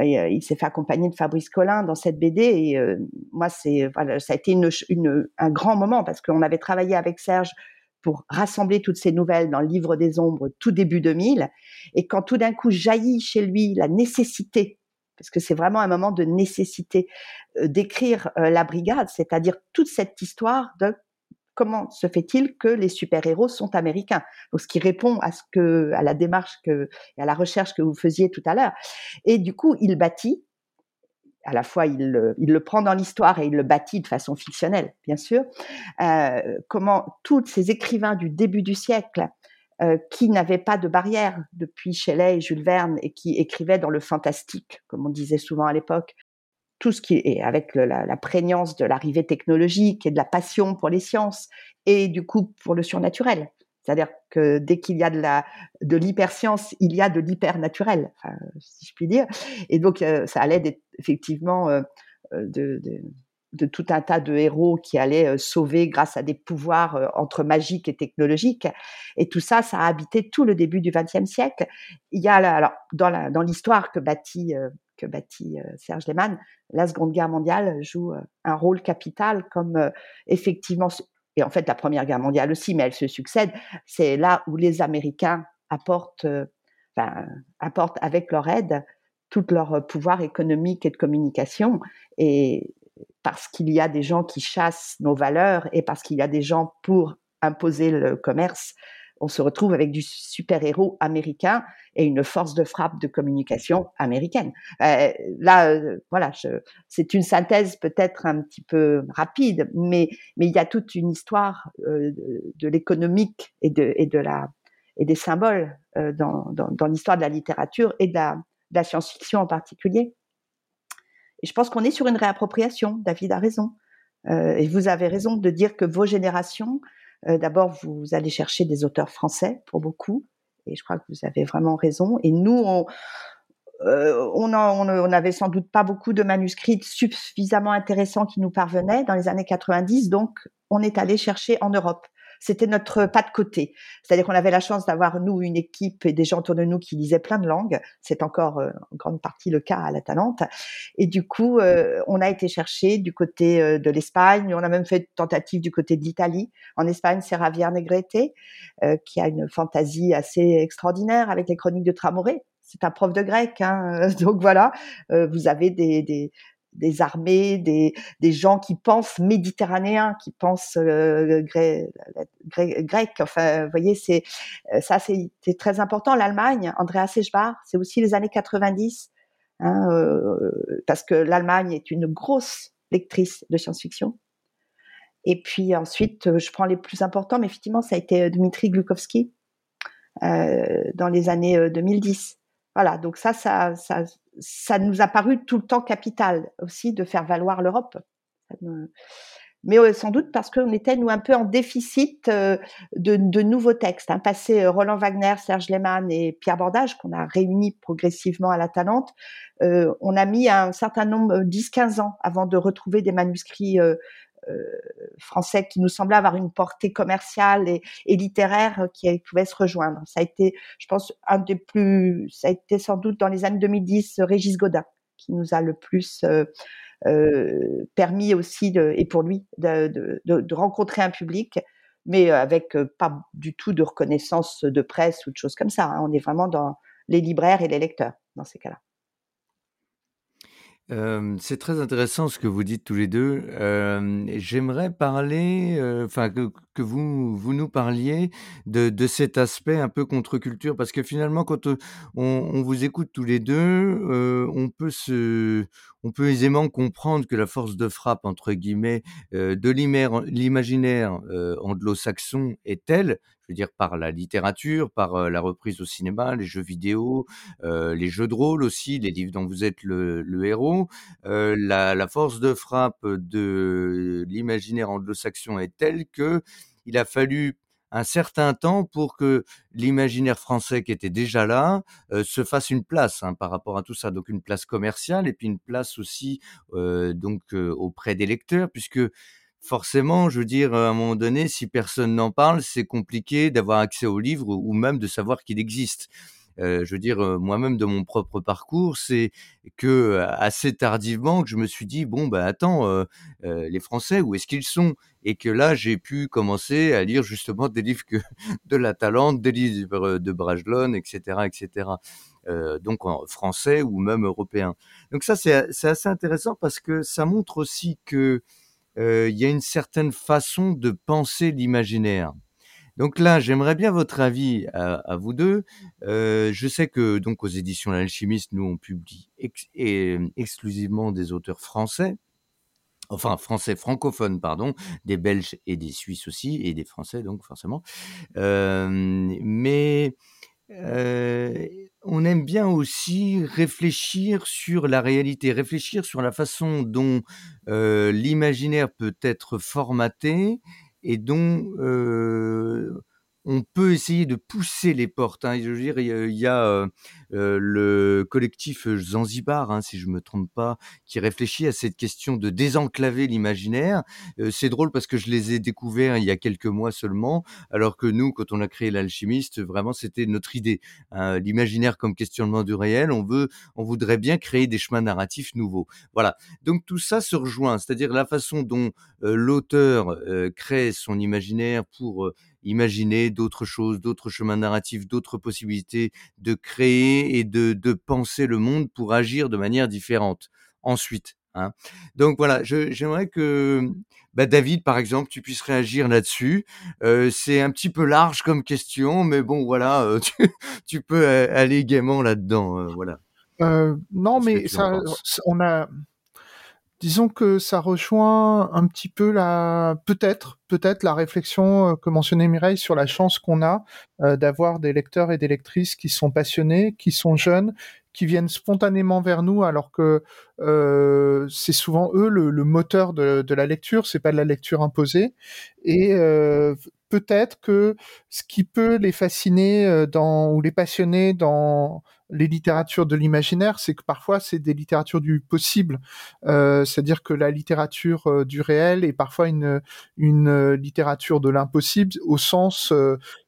Euh, il s'est fait accompagner de Fabrice Collin dans cette BD et euh, moi c'est voilà ça a été une, une, un grand moment parce qu'on avait travaillé avec Serge pour rassembler toutes ces nouvelles dans le livre des ombres tout début 2000 et quand tout d'un coup jaillit chez lui la nécessité parce que c'est vraiment un moment de nécessité euh, d'écrire la brigade, c'est-à-dire toute cette histoire de comment se fait-il que les super-héros sont américains? Donc, ce qui répond à ce que, à la démarche que, à la recherche que vous faisiez tout à l'heure. Et du coup, il bâtit, à la fois il, il le prend dans l'histoire et il le bâtit de façon fictionnelle, bien sûr, euh, comment tous ces écrivains du début du siècle euh, qui n'avaient pas de barrière depuis Shelley et Jules Verne et qui écrivaient dans le fantastique, comme on disait souvent à l'époque, tout ce qui est avec la, prégnance de l'arrivée technologique et de la passion pour les sciences et du coup pour le surnaturel. C'est-à-dire que dès qu'il y a de la de l'hyperscience, il y a de l'hypernaturel, si je puis dire. Et donc euh, ça allait effectivement euh, euh, de, de tout un tas de héros qui allaient sauver grâce à des pouvoirs entre magiques et technologiques. Et tout ça, ça a habité tout le début du XXe siècle. Il y a alors dans l'histoire que bâtit bâtit Serge Lehmann, la Seconde Guerre mondiale joue un rôle capital comme effectivement et en fait la Première Guerre mondiale aussi, mais elle se succède. C'est là où les Américains apportent, apportent avec leur aide tout leur pouvoir économique et de communication. Et parce qu'il y a des gens qui chassent nos valeurs et parce qu'il y a des gens pour imposer le commerce, on se retrouve avec du super-héros américain et une force de frappe de communication américaine. Euh, là, euh, voilà, c'est une synthèse peut-être un petit peu rapide, mais, mais il y a toute une histoire euh, de, l'économique et de, et de et des symboles dans, dans, l'histoire de la littérature et de la, science-fiction en particulier. Et je pense qu'on est sur une réappropriation. David a raison. Et vous avez raison de dire que vos générations, euh, d'abord, vous allez chercher des auteurs français pour beaucoup. Et je crois que vous avez vraiment raison. Et nous, on, euh, sans doute pas beaucoup de manuscrits suffisamment intéressants qui nous parvenaient dans les années 90. Donc, on est allé chercher en Europe c'était notre pas de côté. C'est-à-dire qu'on avait la chance d'avoir, nous, une équipe et des gens autour de nous qui lisaient plein de langues. C'est encore euh, en grande partie le cas à la Talente. Et du coup, euh, on a été chercher du côté euh, de l'Espagne. On a même fait une tentative du côté de l'Italie. En Espagne, c'est Javier Negrete, qui a une fantaisie assez extraordinaire avec les chroniques de Tramoré c'est un prof de grec, hein, donc voilà. vous avez des, des, des armées, des, des gens qui pensent méditerranéens, qui pensent euh, grec, Enfin, vous voyez, c'est euh, ça, c'est très important. L'Allemagne, Andrea Sechbar, c'est aussi les années 90, hein, euh, parce que l'Allemagne est une grosse lectrice de science-fiction. Et puis ensuite, je prends les plus importants, mais effectivement, ça a été Dmitri Glukovsky euh, dans les années 2010. Voilà, donc ça, ça, ça, ça nous a paru tout le temps capital aussi de faire valoir l'Europe. Mais sans doute parce qu'on était, nous, un peu en déficit euh, de, nouveaux textes. Un passé euh, Roland Wagner, Serge Lehmann et Pierre Bordage, qu'on a réunis progressivement à la Talente, euh, on a mis un certain nombre, 10-15 ans, avant de retrouver des manuscrits euh, français qui nous semblait avoir une portée commerciale et, littéraire qui pouvait se rejoindre. Ça a été, je pense, un des plus, ça a été sans doute dans les années 2010 Régis Godin qui nous a le plus euh, euh, permis aussi, de, et pour lui, de, rencontrer un public, mais avec pas du tout de reconnaissance de presse ou de choses comme ça. Hein. On est vraiment dans les libraires et les lecteurs dans ces cas-là c'est très intéressant ce que vous dites tous les deux. j'aimerais parler, enfin que vous vous nous parliez de de cet aspect un peu contre-culture parce que finalement quand, on on vous écoute tous les deux, on peut se on peut aisément comprendre que la force de frappe entre guillemets, de l'imaginaire, anglo-saxon est telle je veux dire par la littérature, par la reprise au cinéma, les jeux vidéo, les jeux de rôle aussi, les livres dont vous êtes le, héros. La, force de frappe de l'imaginaire anglo-saxon est telle que il a fallu un certain temps pour que l'imaginaire français qui était déjà là se fasse une place hein, par rapport à tout ça. Donc une place commerciale et puis une place aussi donc auprès des lecteurs, puisque forcément, je veux dire, à un moment donné, si personne n'en parle, c'est compliqué d'avoir accès au livre ou même de savoir qu'il existe. Euh, je veux dire, moi-même de mon propre parcours, c'est que assez tardivement que je me suis dit bon bah attends, les Français où est-ce qu'ils sont? Et que là j'ai pu commencer à lire justement des livres que de la Talente, des livres de Brajlon, etc., etc. donc en français ou même européen. Donc ça c'est assez intéressant parce que ça montre aussi que il y a une certaine façon de penser l'imaginaire. Donc là, j'aimerais bien votre avis à, vous deux. je sais que donc aux éditions L'Alchimiste, nous on publie exclusivement des auteurs français, enfin français francophones, pardon, des Belges et des Suisses aussi, et des Français donc forcément. mais on aime bien aussi réfléchir sur la réalité, réfléchir sur la façon dont l'imaginaire peut être formaté et dont on peut essayer de pousser les portes. Hein. Je veux dire, il y a, le collectif Zanzibar, hein, si je me trompe pas, qui réfléchit à cette question de désenclaver l'imaginaire. c'est drôle parce que je les ai découverts il y a quelques mois seulement, alors que nous, quand on a créé l'alchimiste, vraiment c'était notre idée. Hein, l'imaginaire comme questionnement du réel, on veut, on voudrait bien créer des chemins narratifs nouveaux. Voilà. Donc tout ça se rejoint, c'est-à-dire la façon dont l'auteur crée son imaginaire pour imaginer d'autres choses, d'autres chemins narratifs, d'autres possibilités de créer et de, de penser le monde pour agir de manière différente ensuite. Hein. Donc voilà, j'aimerais que bah, David, par exemple, tu puisses réagir là-dessus. Euh, c'est un petit peu large comme question, mais bon, voilà, euh, tu, tu, peux aller gaiement là-dedans, euh, voilà. non, mais ça, on a, disons que ça rejoint un petit peu la, peut-être, peut-être la réflexion euh, que mentionnait Mireille sur la chance qu'on a euh, d'avoir des lecteurs et des lectrices qui sont passionnés, qui sont jeunes, qui viennent spontanément vers nous, alors que euh, c'est souvent eux le, moteur de, la lecture, c'est pas de la lecture imposée. Et peut-être que ce qui peut les fasciner dans ou les passionner dans les littératures de l'imaginaire, c'est que parfois c'est des littératures du possible, euh, c'est-à-dire que la littérature euh, du réel est parfois une, une euh, littérature de l'impossible au sens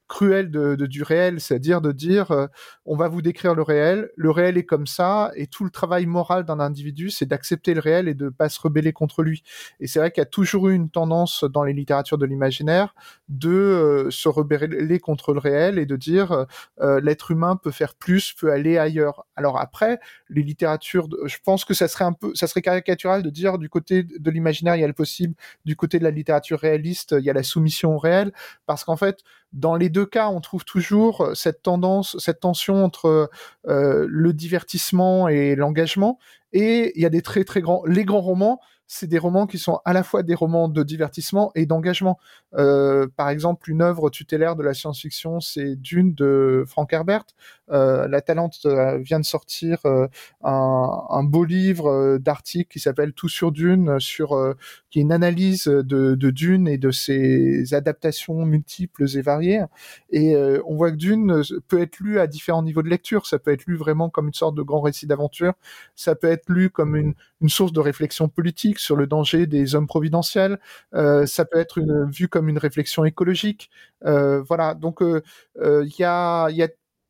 cruel de, du réel, c'est-à-dire de dire euh, on va vous décrire le réel, le réel est comme ça, et tout le travail moral d'un individu, c'est d'accepter le réel et de pas se rebeller contre lui. Et c'est vrai qu'il y a toujours eu une tendance dans les littératures de l'imaginaire de euh, se rebeller contre le réel et de dire euh, l'être humain peut faire plus, peut aller ailleurs. Alors après, les littératures, je pense que ça serait un peu, ça serait caricatural de dire du côté de l'imaginaire il y a le possible, du côté de la littérature réaliste il y a la soumission au réel, parce qu'en fait dans les deux cas, on trouve toujours euh, cette tendance, cette tension entre euh, le divertissement et l'engagement. Et il y a des très très grands, les grands romans, c'est des romans qui sont à la fois des romans de divertissement et d'engagement. Euh, par exemple, une œuvre tutélaire de la science-fiction, c'est Dune de Frank Herbert. Euh, la Talente euh, vient de sortir euh, un, beau livre d'articles qui s'appelle Tout sur Dune, sur qui est une analyse de, Dune et de ses adaptations multiples et variées. Et on voit que Dune peut être lu à différents niveaux de lecture. Ça peut être lu vraiment comme une sorte de grand récit d'aventure. Ça peut être lu comme une, source de réflexion politique sur le danger des hommes providentiels. Ça peut être vu comme une réflexion écologique. Voilà. Donc il y a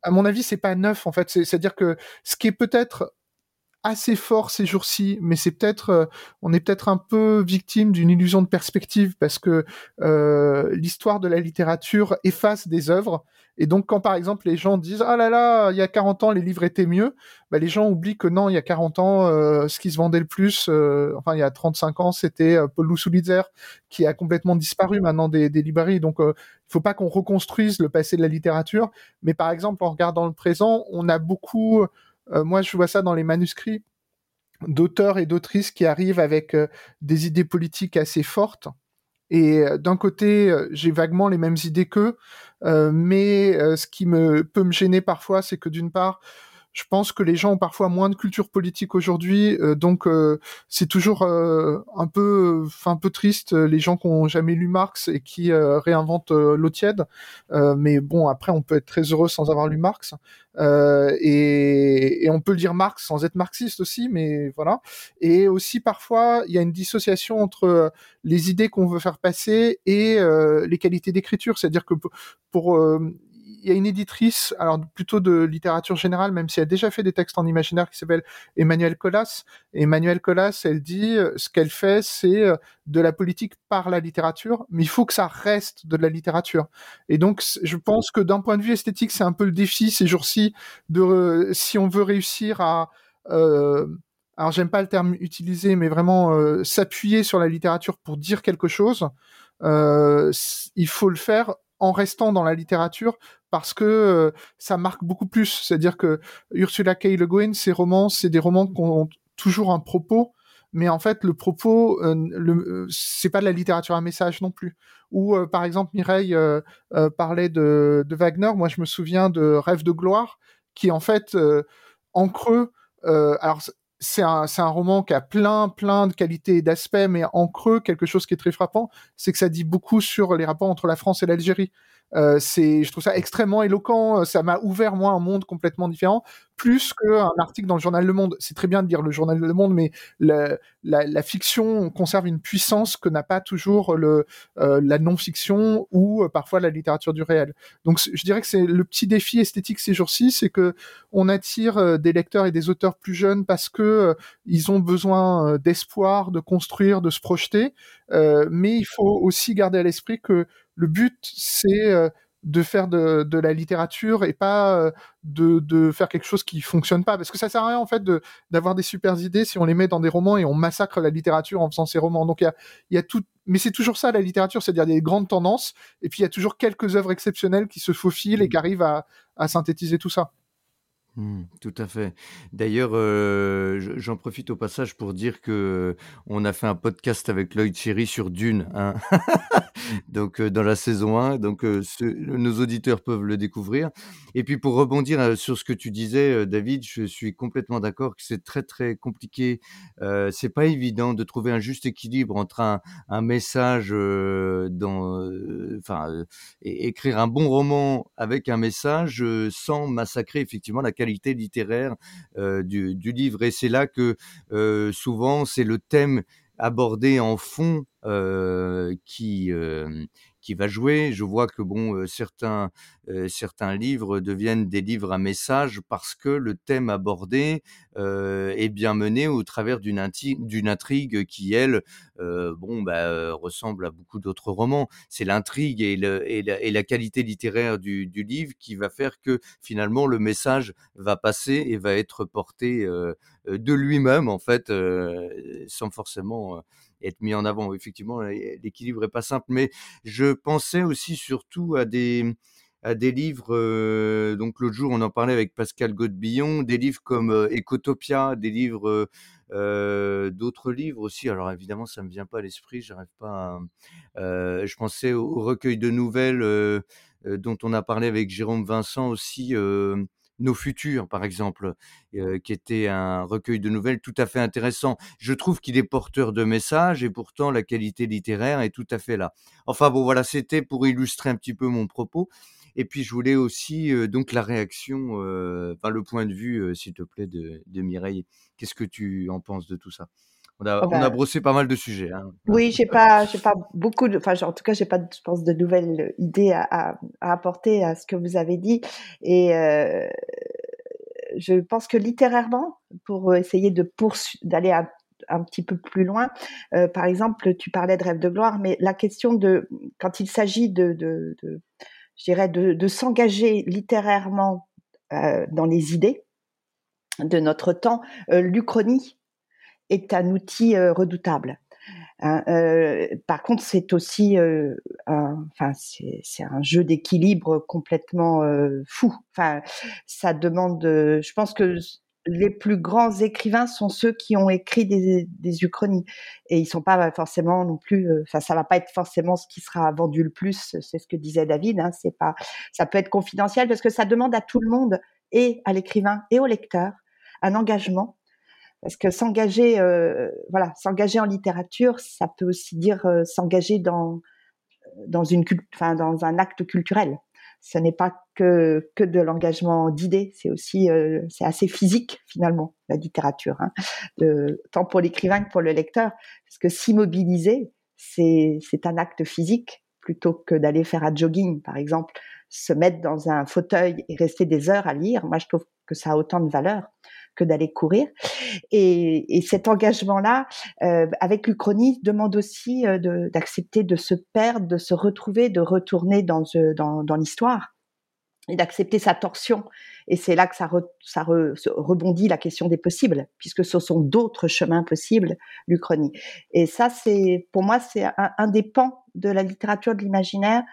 à mon avis, c'est pas neuf en fait. C'est-à-dire que ce qui est peut-être assez fort ces jours-ci, mais c'est peut-être, euh, on est peut-être un peu victime d'une illusion de perspective parce que euh, l'histoire de la littérature efface des œuvres. Et donc, quand par exemple les gens disent ah là là, il y a 40 ans les livres étaient mieux, bah, les gens oublient que non, il y a 40 ans, euh, ce qui se vendait le plus, euh, enfin il y a 35 ans, c'était euh, Paul Lousulitzer qui a complètement disparu maintenant des, des librairies. Donc, il faut pas qu'on reconstruise le passé de la littérature, mais par exemple en regardant le présent, on a beaucoup euh, moi, je vois ça dans les manuscrits d'auteurs et d'autrices qui arrivent avec euh, des idées politiques assez fortes. Et euh, d'un côté, j'ai vaguement les mêmes idées qu'eux, mais ce qui me peut me gêner parfois, c'est que d'une part, je pense que les gens ont parfois moins de culture politique aujourd'hui, euh, donc euh, c'est toujours euh, un peu, un peu triste les gens qui ont jamais lu Marx et qui réinventent l'eau tiède. mais bon, après, on peut être très heureux sans avoir lu Marx, et, et, on peut lire Marx sans être marxiste aussi, mais voilà. Et aussi parfois, il y a une dissociation entre les idées qu'on veut faire passer et les qualités d'écriture, c'est-à-dire que pour, pour il y a une éditrice, alors plutôt de littérature générale, même si elle a déjà fait des textes en imaginaire, qui s'appelle Emmanuel Colas. Emmanuel Colas, elle dit, euh, ce qu'elle fait, c'est euh, de la politique par la littérature, mais il faut que ça reste de la littérature. Et donc, je pense que d'un point de vue esthétique, c'est un peu le défi ces jours-ci de, euh, si on veut réussir à, alors j'aime pas le terme utilisé, mais vraiment s'appuyer sur la littérature pour dire quelque chose. Il faut le faire en restant dans la littérature parce que euh, ça marque beaucoup plus. C'est-à-dire que Ursula K. Le Guin, ses romans, c'est des romans qui ont toujours un propos, mais en fait, le propos, euh, le, c'est pas de la littérature à message non plus. Ou euh, par exemple, Mireille parlait de, de, Wagner. Moi, je me souviens de Rêve de gloire, qui en fait, en creux, alors c'est un, roman qui a plein, plein de qualités et d'aspects, mais en creux, quelque chose qui est très frappant, c'est que ça dit beaucoup sur les rapports entre la France et l'Algérie. Euh, c'est, je trouve ça extrêmement éloquent. Ça m'a ouvert moi un monde complètement différent, plus qu'un article dans le journal Le Monde. C'est très bien de dire le journal Le Monde, mais la, la, la fiction conserve une puissance que n'a pas toujours le euh, la non-fiction ou euh, parfois la littérature du réel. Donc je dirais que c'est le petit défi esthétique ces jours-ci, c'est que on attire euh, des lecteurs et des auteurs plus jeunes parce que ils ont besoin d'espoir, de construire, de se projeter. mais il faut aussi garder à l'esprit que le but, c'est euh, de faire de, la littérature et pas euh, de, faire quelque chose qui fonctionne pas. Parce que ça sert à rien, en fait, d'avoir des super idées si on les met dans des romans et on massacre la littérature en faisant ces romans. Donc, il y a, tout. Mais c'est toujours ça, la littérature, c'est-à-dire des grandes tendances. Et puis, il y a toujours quelques œuvres exceptionnelles qui se faufilent et qui arrivent à synthétiser tout ça. Mmh, tout à fait. D'ailleurs, j'en profite au passage pour dire que on a fait un podcast avec Lloyd Cherry sur Dune, hein. donc dans la saison 1, donc nos auditeurs peuvent le découvrir. Et puis pour rebondir sur ce que tu disais, David, je suis complètement d'accord que c'est très très compliqué. C'est pas évident de trouver un juste équilibre entre un, un message dans, enfin, écrire un bon roman avec un message sans massacrer effectivement la qualité littéraire euh, du, livre. Et c'est là que euh, souvent c'est le thème abordé en fond euh, qui qui va jouer. Je vois que bon, euh, certains euh, certains livres deviennent des livres à message parce que le thème abordé euh, est bien mené au travers d'une d'une intrigue qui elle, bon, bah, ressemble à beaucoup d'autres romans. C'est l'intrigue et, et, la, et, la, qualité littéraire du, livre qui va faire que finalement le message va passer et va être porté de lui-même en fait, sans forcément être mis en avant. Effectivement, l'équilibre est pas simple, mais je pensais aussi surtout à des à des livres. Euh, donc l'autre jour, on en parlait avec Pascal Godbillon, des livres comme euh, Ecotopia, des livres euh, d'autres livres aussi. Alors évidemment, ça me vient pas à l'esprit, j'arrive pas. À, je pensais au, recueil de nouvelles dont on a parlé avec Jérôme Vincent aussi. Nos futurs, par exemple, qui était un recueil de nouvelles tout à fait intéressant. Je trouve qu'il est porteur de messages et pourtant la qualité littéraire est tout à fait là. Enfin bon, voilà, c'était pour illustrer un petit peu mon propos. Et puis je voulais aussi donc la réaction, le point de vue, s'il te plaît, de Mireille. Qu'est-ce que tu en penses de tout ça? On a, oh on a, brossé pas mal de sujets. Hein. Oui, j'ai pas, j'ai pas beaucoup de, enfin, en tout cas, j'ai pas, je pense, de nouvelles idées à, à, à, apporter à ce que vous avez dit. Et euh, je pense que littérairement, pour essayer de d'aller un petit peu plus loin. Euh, par exemple, tu parlais de rêve de gloire, mais la question de quand il s'agit de, de, de, je dirais, de, de s'engager littérairement euh, dans les idées de notre temps, l'Uchronie est un outil euh, redoutable. Hein, euh, par contre, c'est aussi, euh, un, c'est un jeu d'équilibre complètement fou. Enfin, ça demande. je pense que les plus grands écrivains sont ceux qui ont écrit des, des uchronies et ils sont pas forcément non plus. Enfin, ça va pas être forcément ce qui sera vendu le plus. C'est ce que disait David. Hein, c'est pas. Ça peut être confidentiel parce que ça demande à tout le monde et à l'écrivain et au lecteur un engagement parce que s'engager, euh, voilà, s'engager en littérature, ça peut aussi dire euh, s'engager dans dans un acte culturel. Ce n'est pas que que de l'engagement d'idées, c'est aussi euh, c'est assez physique finalement la littérature, hein, tant pour l'écrivain que pour le lecteur, parce que s'immobiliser, c'est c'est un acte physique plutôt que d'aller faire un jogging par exemple, se mettre dans un fauteuil et rester des heures à lire. Moi, je trouve que ça a autant de valeur que d'aller courir. Et, et cet engagement-là, euh, avec l'Uchronie, demande aussi euh, d'accepter de, de, se perdre, de se retrouver, de retourner dans, euh, dans, dans l'histoire et d'accepter sa torsion. Et c'est là que ça, re, ça re, rebondit la question des possibles, puisque ce sont d'autres chemins possibles, l'Uchronie. Et ça, c'est pour moi, c'est un, un, des pans de la littérature de l'imaginaire,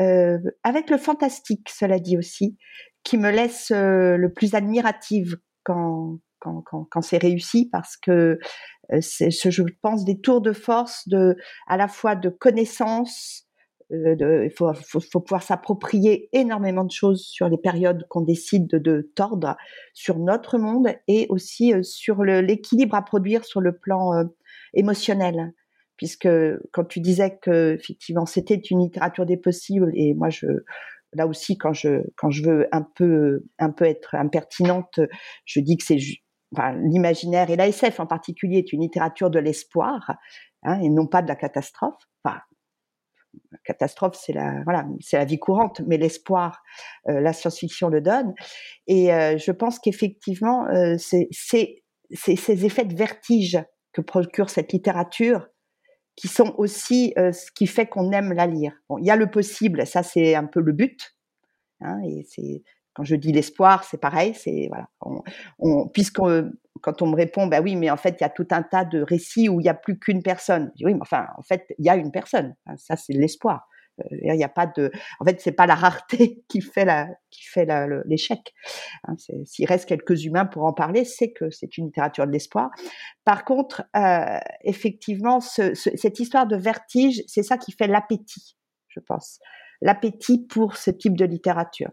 euh, avec le fantastique, cela dit aussi, qui me laisse euh, le plus admirative quand, c'est réussi parce que je pense, des tours de force à la fois de connaissances, il faut, pouvoir s'approprier énormément de choses sur les périodes qu'on décide de, tordre sur notre monde et aussi sur l'équilibre à produire sur le plan émotionnel. puisque quand tu disais que effectivement c'était une littérature des possibles, et moi je là aussi quand je quand je veux un peu un peu être impertinente, je dis que c'est l'imaginaire et la SF en particulier est une littérature de l'espoir hein, et non pas de la catastrophe. Enfin, la catastrophe, c'est la voilà, c'est la vie courante, mais l'espoir, euh, la science-fiction le donne. Et euh, je pense qu'effectivement, euh, c'est ces effets de vertige que procure cette littérature qui sont aussi ce qui fait qu'on aime la lire. Bon, il y a le possible, ça c'est un peu le but, hein, et c'est quand je dis l'espoir, c'est pareil, c'est voilà. On, quand on me répond, bah oui, mais en fait, il y a tout un tas de récits où il n'y a plus qu'une personne. Je dis, oui, mais enfin, en fait, il y a une personne. ça, c'est l'espoir. Il n'y a pas de. En fait, c'est pas la rareté qui fait la qui fait l'échec. Hein, s'il reste quelques humains pour en parler, c'est que c'est une littérature de l'espoir. Par contre, euh, effectivement, cette histoire de vertige, c'est ça qui fait l'appétit, je pense. L'appétit pour ce type de littérature.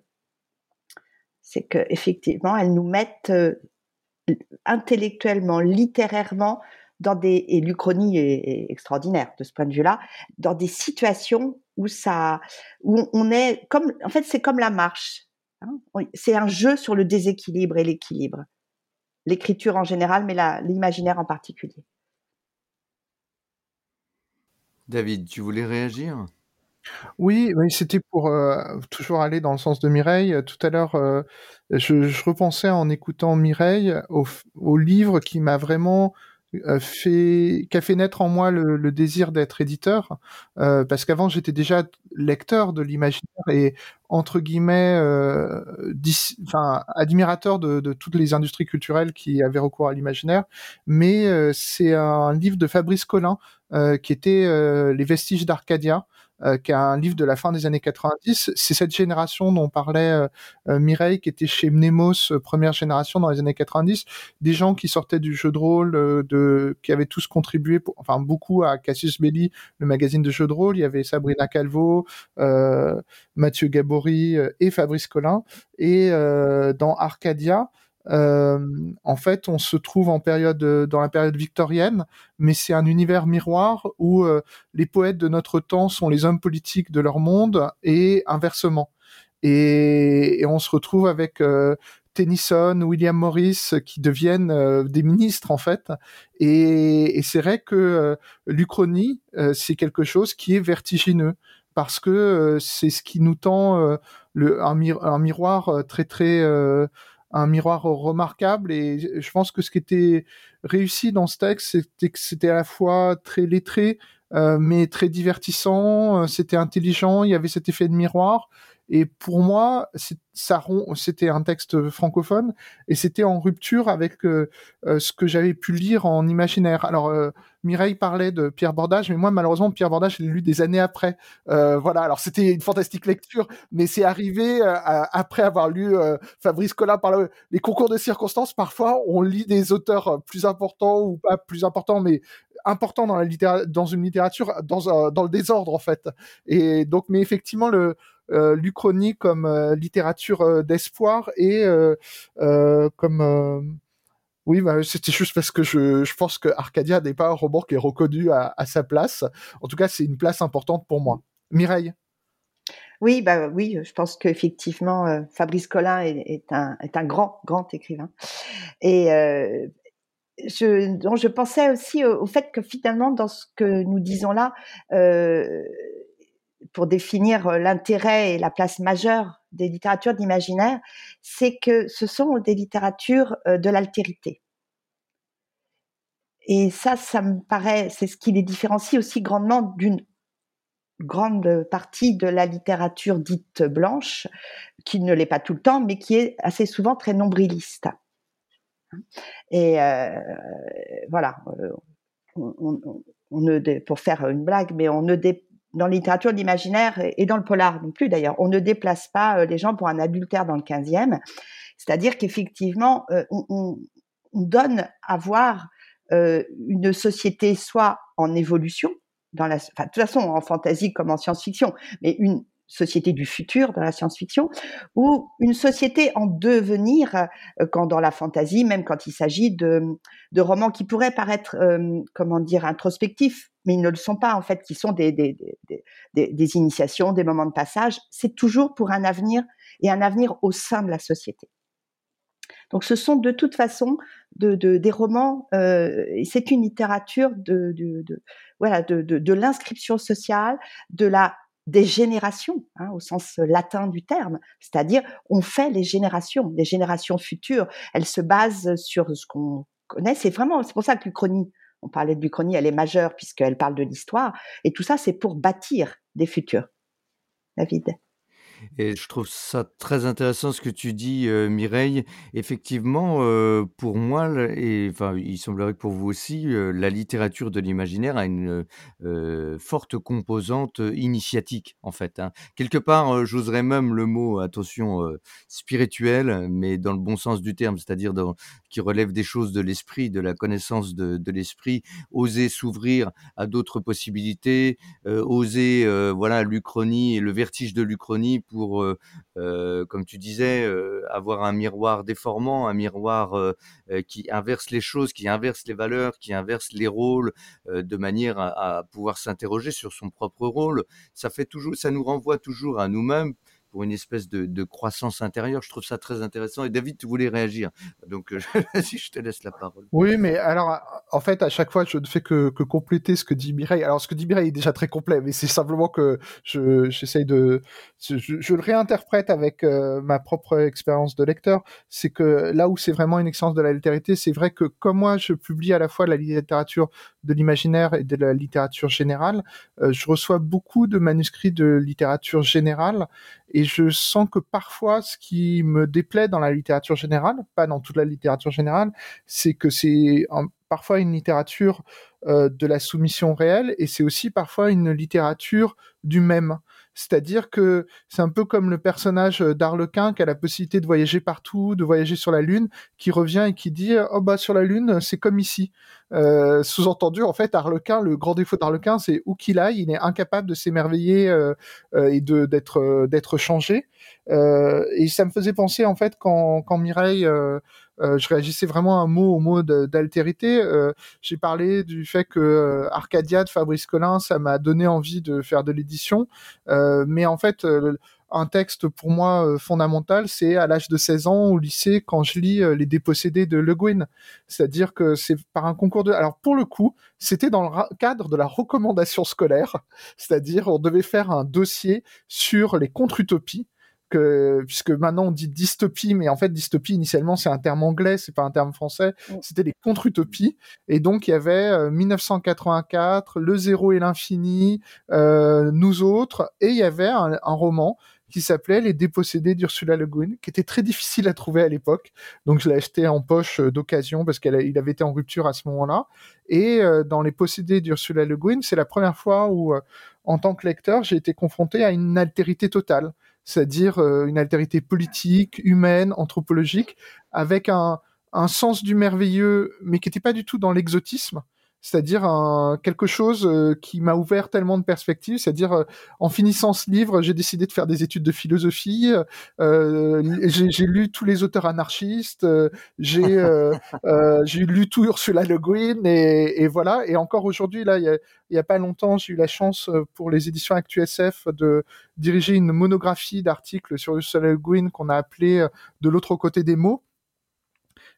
C'est que effectivement, elles nous mettent euh, intellectuellement, littérairement, dans des et l'Uchronie est, extraordinaire de ce point de vue-là, dans des situations où ça, où on est comme, en fait, c'est comme la marche. Hein. c'est un jeu sur le déséquilibre et l'équilibre. L'écriture en général, mais l'imaginaire en particulier. David, tu voulais réagir? Oui, oui, c'était pour euh, toujours aller dans le sens de Mireille. Tout à l'heure, euh, je, repensais en écoutant Mireille au livre qui m'a vraiment euh, fait, qui a fait naître en moi le, désir d'être éditeur, euh, parce qu'avant j'étais déjà lecteur de l'imaginaire et entre guillemets, euh, enfin admirateur de, toutes les industries culturelles qui avaient recours à l'imaginaire. Mais euh, c'est un livre de Fabrice Collin qui était Les vestiges d'Arcadia, euh, qui est un livre de la fin des années 90. C'est cette génération dont parlait euh, euh, Mireille, qui était chez Mnemos, première génération dans les années 90, des gens qui sortaient du jeu de rôle, de, qui avaient tous contribué, enfin beaucoup à Cassius Belli, le magazine de jeux de rôle. Il y avait Sabrina Calvo, Mathieu Gabory et Fabrice Collin. Et dans Arcadia, euh, en fait, on se trouve en période dans la période victorienne, mais c'est un univers miroir où euh, les poètes de notre temps sont les hommes politiques de leur monde et inversement. Et, on se retrouve avec euh, Tennyson, William Morris qui deviennent des ministres en fait. Et, c'est vrai que l'Uchronie, c'est quelque chose qui est vertigineux parce que c'est ce qui nous tend le, un, un, miroir très très un miroir remarquable et je pense que ce qui était réussi dans ce texte, c'était que c'était à la fois très lettré, euh, mais très divertissant, euh, c'était intelligent, il y avait cet effet de miroir. Et pour moi, c'était un texte francophone et c'était en rupture avec euh, ce que j'avais pu lire en imaginaire. Alors, Mireille parlait de Pierre Bordage, mais moi, malheureusement, Pierre Bordage, je l'ai lu des années après. voilà, alors c'était une fantastique lecture, mais c'est arrivé après avoir lu Fabrice Collin par les concours de circonstances. Parfois, on lit des auteurs plus importants ou pas plus importants, mais important dans la dans une littérature dans, dans le désordre en fait. Et donc, mais effectivement, le euh, l'Uchronie comme euh, littérature euh, d'espoir et comme oui, bah, c'était juste parce que je, je pense que Arcadia n'est pas un roman qui est reconnu à, sa place. En tout cas, c'est une place importante pour moi. Mireille oui, bah oui, je pense qu'effectivement, Fabrice Collin est, un, est, un, grand, grand écrivain. Et euh, je, je pensais aussi au, fait que finalement, dans ce que nous disons là, euh, pour définir l'intérêt et la place majeure des littératures d'imaginaire, c'est que ce sont des littératures de l'altérité. Et ça, ça me paraît, c'est ce qui les différencie aussi grandement d'une grande partie de la littérature dite blanche, qui ne l'est pas tout le temps, mais qui est assez souvent très nombriliste. Et euh, voilà, euh, on, ne, pour faire une blague, mais on ne dans la littérature d'imaginaire et dans le polar non plus d'ailleurs, on ne déplace pas euh, les gens pour un adultère dans le 15e. C'est-à-dire qu'effectivement, on, donne à voir une société soit en évolution, dans la, de toute façon en fantasy comme en science-fiction, mais une, société du futur dans la science-fiction, ou une société en devenir, euh, quand dans la fantasy, même quand il s'agit de, de romans qui pourraient paraître, euh, comment dire, introspectifs, mais ils ne le sont pas en fait, qui sont des, des, des, initiations, des moments de passage. C'est toujours pour un avenir et un avenir au sein de la société. Donc ce sont de toute façon de, de, des romans, euh, c'est une littérature de, de voilà, de, l'inscription sociale, de la des générations, hein, au sens latin du terme, c'est-à-dire on fait les générations, les générations futures. Elles se basent sur ce qu'on connaît. C'est vraiment, c'est pour ça que l'Uchronie, on parlait de l'Uchronie, elle est majeure puisqu'elle parle de l'histoire. Et tout ça, c'est pour bâtir des futurs. David. Et je trouve ça très intéressant ce que tu dis, euh, Mireille. Effectivement, euh, pour moi, et enfin, il semblerait que pour vous aussi, euh, la littérature de l'imaginaire a une forte composante initiatique, en fait. Hein. Quelque part, j'oserais même le mot, attention, spirituel, mais dans le bon sens du terme, c'est-à-dire qui relève des choses de l'esprit, de la connaissance de, de l'esprit, oser s'ouvrir à d'autres possibilités, oser, voilà, l'Uchronie et le vertige de l'Uchronie pour, euh, euh, comme tu disais, euh, avoir un miroir déformant, un miroir qui inverse les choses, qui inverse les valeurs, qui inverse les rôles, de manière à, à pouvoir s'interroger sur son propre rôle. Ça fait toujours, ça nous renvoie toujours à nous-mêmes pour une espèce de, de, croissance intérieure. Je trouve ça très intéressant. Et David, tu voulais réagir. Donc, euh, vas-y, je te laisse la parole. Oui, mais alors, en fait, à chaque fois, je ne fais que, compléter ce que dit Mireille. Alors, ce que dit Mireille est déjà très complet, mais c'est simplement que je, j'essaye de, je, je, le réinterprète avec euh, ma propre expérience de lecteur. C'est que là où c'est vraiment une expérience de la littérité, c'est vrai que comme moi, je publie à la fois la littérature de l'imaginaire et de la littérature générale, euh, je reçois beaucoup de manuscrits de littérature générale et je sens que parfois, ce qui me déplaît dans la littérature générale, pas dans toute la littérature générale, c'est que c'est parfois une littérature euh, de la soumission réelle et c'est aussi parfois une littérature du même. C'est-à-dire que c'est un peu comme le personnage d'Arlequin qui a la possibilité de voyager partout, de voyager sur la Lune, qui revient et qui dit oh bah sur la Lune c'est comme ici. Euh, sous-entendu en fait Arlequin, le grand défaut d'Arlequin c'est où qu'il aille, il est incapable de s'émerveiller euh, euh, et de d'être d'être changé. et ça me faisait penser en fait quand quand Mireille je réagissais vraiment un mot au mot d'altérité. J'ai parlé du fait que Arcadia de Fabrice Collin, ça m'a donné envie de faire de l'édition. Euh, mais en fait, euh, un texte pour moi euh, fondamental, c'est à l'âge de 16 ans au lycée quand je lis Les Dépossédés de Le Guin. C'est-à-dire que c'est par un concours de... Alors pour le coup, c'était dans le cadre de la recommandation scolaire, c'est-à-dire on devait faire un dossier sur les contre-utopies puisque maintenant on dit dystopie, mais en fait dystopie initialement c'est un terme anglais, c'est pas un terme français. Mm. C'était les contre-utopies, et donc il y avait 1984, euh, Le Zéro et l'infini, euh, Nous autres, et il y avait un, roman qui s'appelait Les dépossédés d'Ursula Le Guin, qui était très difficile à trouver à l'époque. Donc je l'ai acheté en poche euh, d'occasion parce qu'il avait été en rupture à ce moment-là. Et dans Les possédés d'Ursula Le Guin, c'est la première fois où, en tant que lecteur, j'ai été confronté à une altérité totale c'est-à-dire euh, une altérité politique, humaine, anthropologique, avec un, un sens du merveilleux, mais qui n'était pas du tout dans l'exotisme, c'est-à-dire quelque chose euh, qui m'a ouvert tellement de perspectives, c'est-à-dire euh, en finissant ce livre, j'ai décidé de faire des études de philosophie, j'ai lu tous les auteurs anarchistes, j'ai j'ai lu tout Ursula Le Guin et, et voilà, et encore aujourd'hui là, il y a, y a pas longtemps, j'ai eu la chance pour les éditions ActuSF de diriger une monographie d'articles sur Ursula Le Guin qu'on a appelé De l'autre côté des mots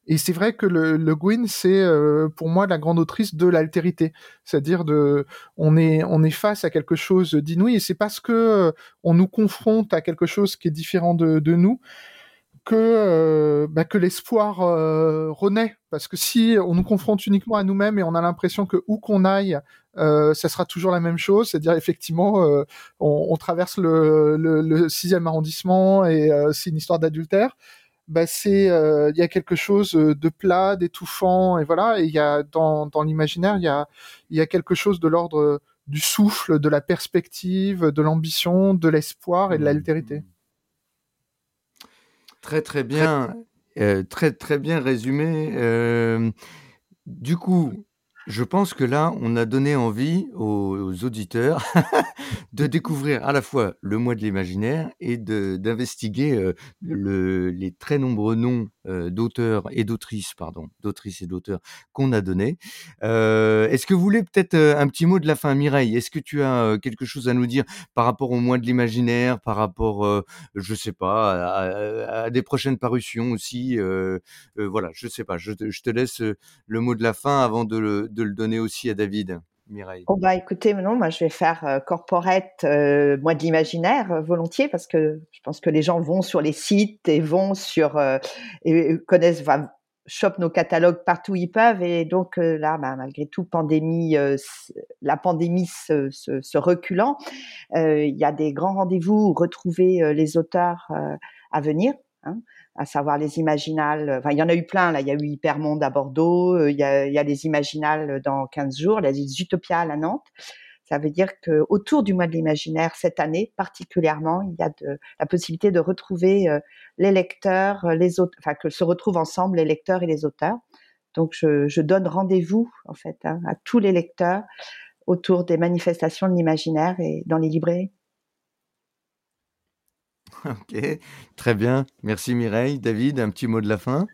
et c'est vrai que le, le Gwyn, c'est euh, pour moi la grande autrice de l'altérité, c'est-à-dire de, on est on est face à quelque chose d'inouï et c'est parce que euh, on nous confronte à quelque chose qui est différent de, de nous que euh, bah, que l'espoir renaît. Parce que si on nous confronte uniquement à nous-mêmes et on a l'impression que où qu'on aille, ça sera toujours la même chose, c'est-à-dire effectivement, on, on, traverse le, le, le, sixième arrondissement et c'est une histoire d'adultère bah c'est euh, il y a quelque chose euh, de plat, d'étouffant et voilà. Et il y a dans, dans l'imaginaire il y a il y a quelque chose de l'ordre du souffle, de la perspective, de l'ambition, de l'espoir et de l'altérité. Très très bien, euh, très très bien résumé. Euh, du coup, Je pense que là, on a donné envie aux, auditeurs de découvrir à la fois le mois de l'imaginaire et d'investiguer euh, le, les très nombreux noms d'auteurs et d'autrices, pardon, d'autrices et d'auteurs qu'on a donnés. Euh, Est-ce que vous voulez peut-être euh, un petit mot de la fin, Mireille? Est-ce que tu as euh, quelque chose à nous dire par rapport au mois de l'imaginaire, par rapport, euh, je sais pas, à, des prochaines parutions aussi euh, euh, Voilà, je sais pas. Je, te- laisse euh, le mot de la fin avant de de le donner aussi à David. Mireille. Oh bah écoutez, non, moi je vais faire euh, corporate, euh, moi de l'imaginaire euh, volontiers parce que je pense que les gens vont sur les sites et vont sur euh, et, connaissent, enfin, chopent nos catalogues partout où ils peuvent et donc euh, là, bah, malgré tout, pandémie, la pandémie se, se, reculant, il y a des grands rendez-vous où retrouver les auteurs à venir. Hein, à savoir les imaginales. Enfin, il y en a eu plein. Là, il y a eu Hypermonde à Bordeaux. euh, Il y a, il y a les imaginales dans 15 jours. Les Utopiales à Nantes. Ça veut dire que autour du mois de l'imaginaire cette année particulièrement, il y a de, la possibilité de retrouver euh, les lecteurs, euh, les auteurs, enfin que se retrouvent ensemble les lecteurs et les auteurs. Donc je, je donne rendez-vous en fait hein, à tous les lecteurs autour des manifestations de l'imaginaire et dans les librairies. Ok, très bien. Merci Mireille. David, un petit mot de la fin?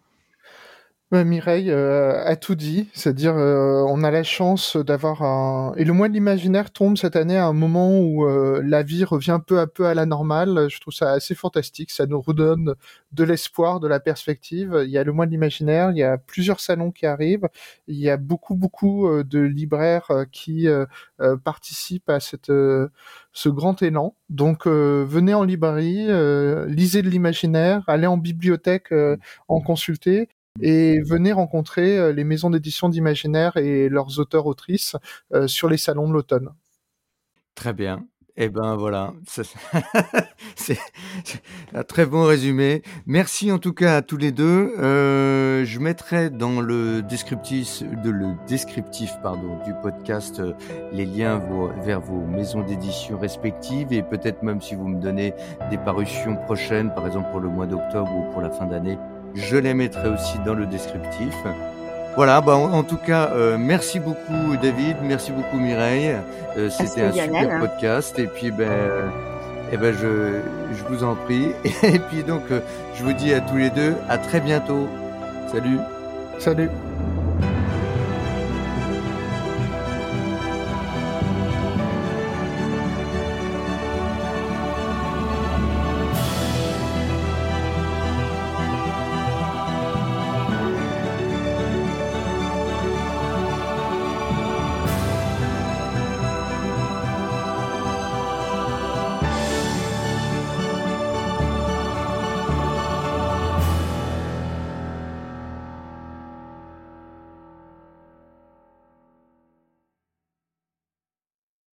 Mireille euh, a tout dit, c'est-à-dire euh, on a la chance d'avoir un... Et le mois de l'imaginaire tombe cette année à un moment où euh, la vie revient peu à peu à la normale. Je trouve ça assez fantastique, ça nous redonne de l'espoir, de la perspective. Il y a le mois de l'imaginaire, il y a plusieurs salons qui arrivent, il y a beaucoup, beaucoup euh, de libraires euh, qui euh, euh, participent à cette, euh, ce grand élan. Donc euh, venez en librairie, euh, lisez de l'imaginaire, allez en bibliothèque euh, en consulter et venez rencontrer euh, les maisons d'édition d'imaginaire et leurs auteurs-autrices euh, sur les salons de l'automne. Très bien. Eh ben voilà, c'est un très bon résumé. Merci en tout cas à tous les deux. Euh, je mettrai dans le descriptif, du podcast les liens vers vos maisons d'édition respectives et peut-être même si vous me donnez des parutions prochaines, par exemple pour le mois d'octobre ou pour la fin d'année, je les mettrai aussi dans le descriptif. Voilà, bah, en, tout cas, euh, merci beaucoup David, merci beaucoup Mireille. Euh, C'était un super hein. podcast et puis ben, euh, eh ben je, je vous en prie. Et puis donc, euh, je vous dis à tous les deux à très bientôt. Salut. Salut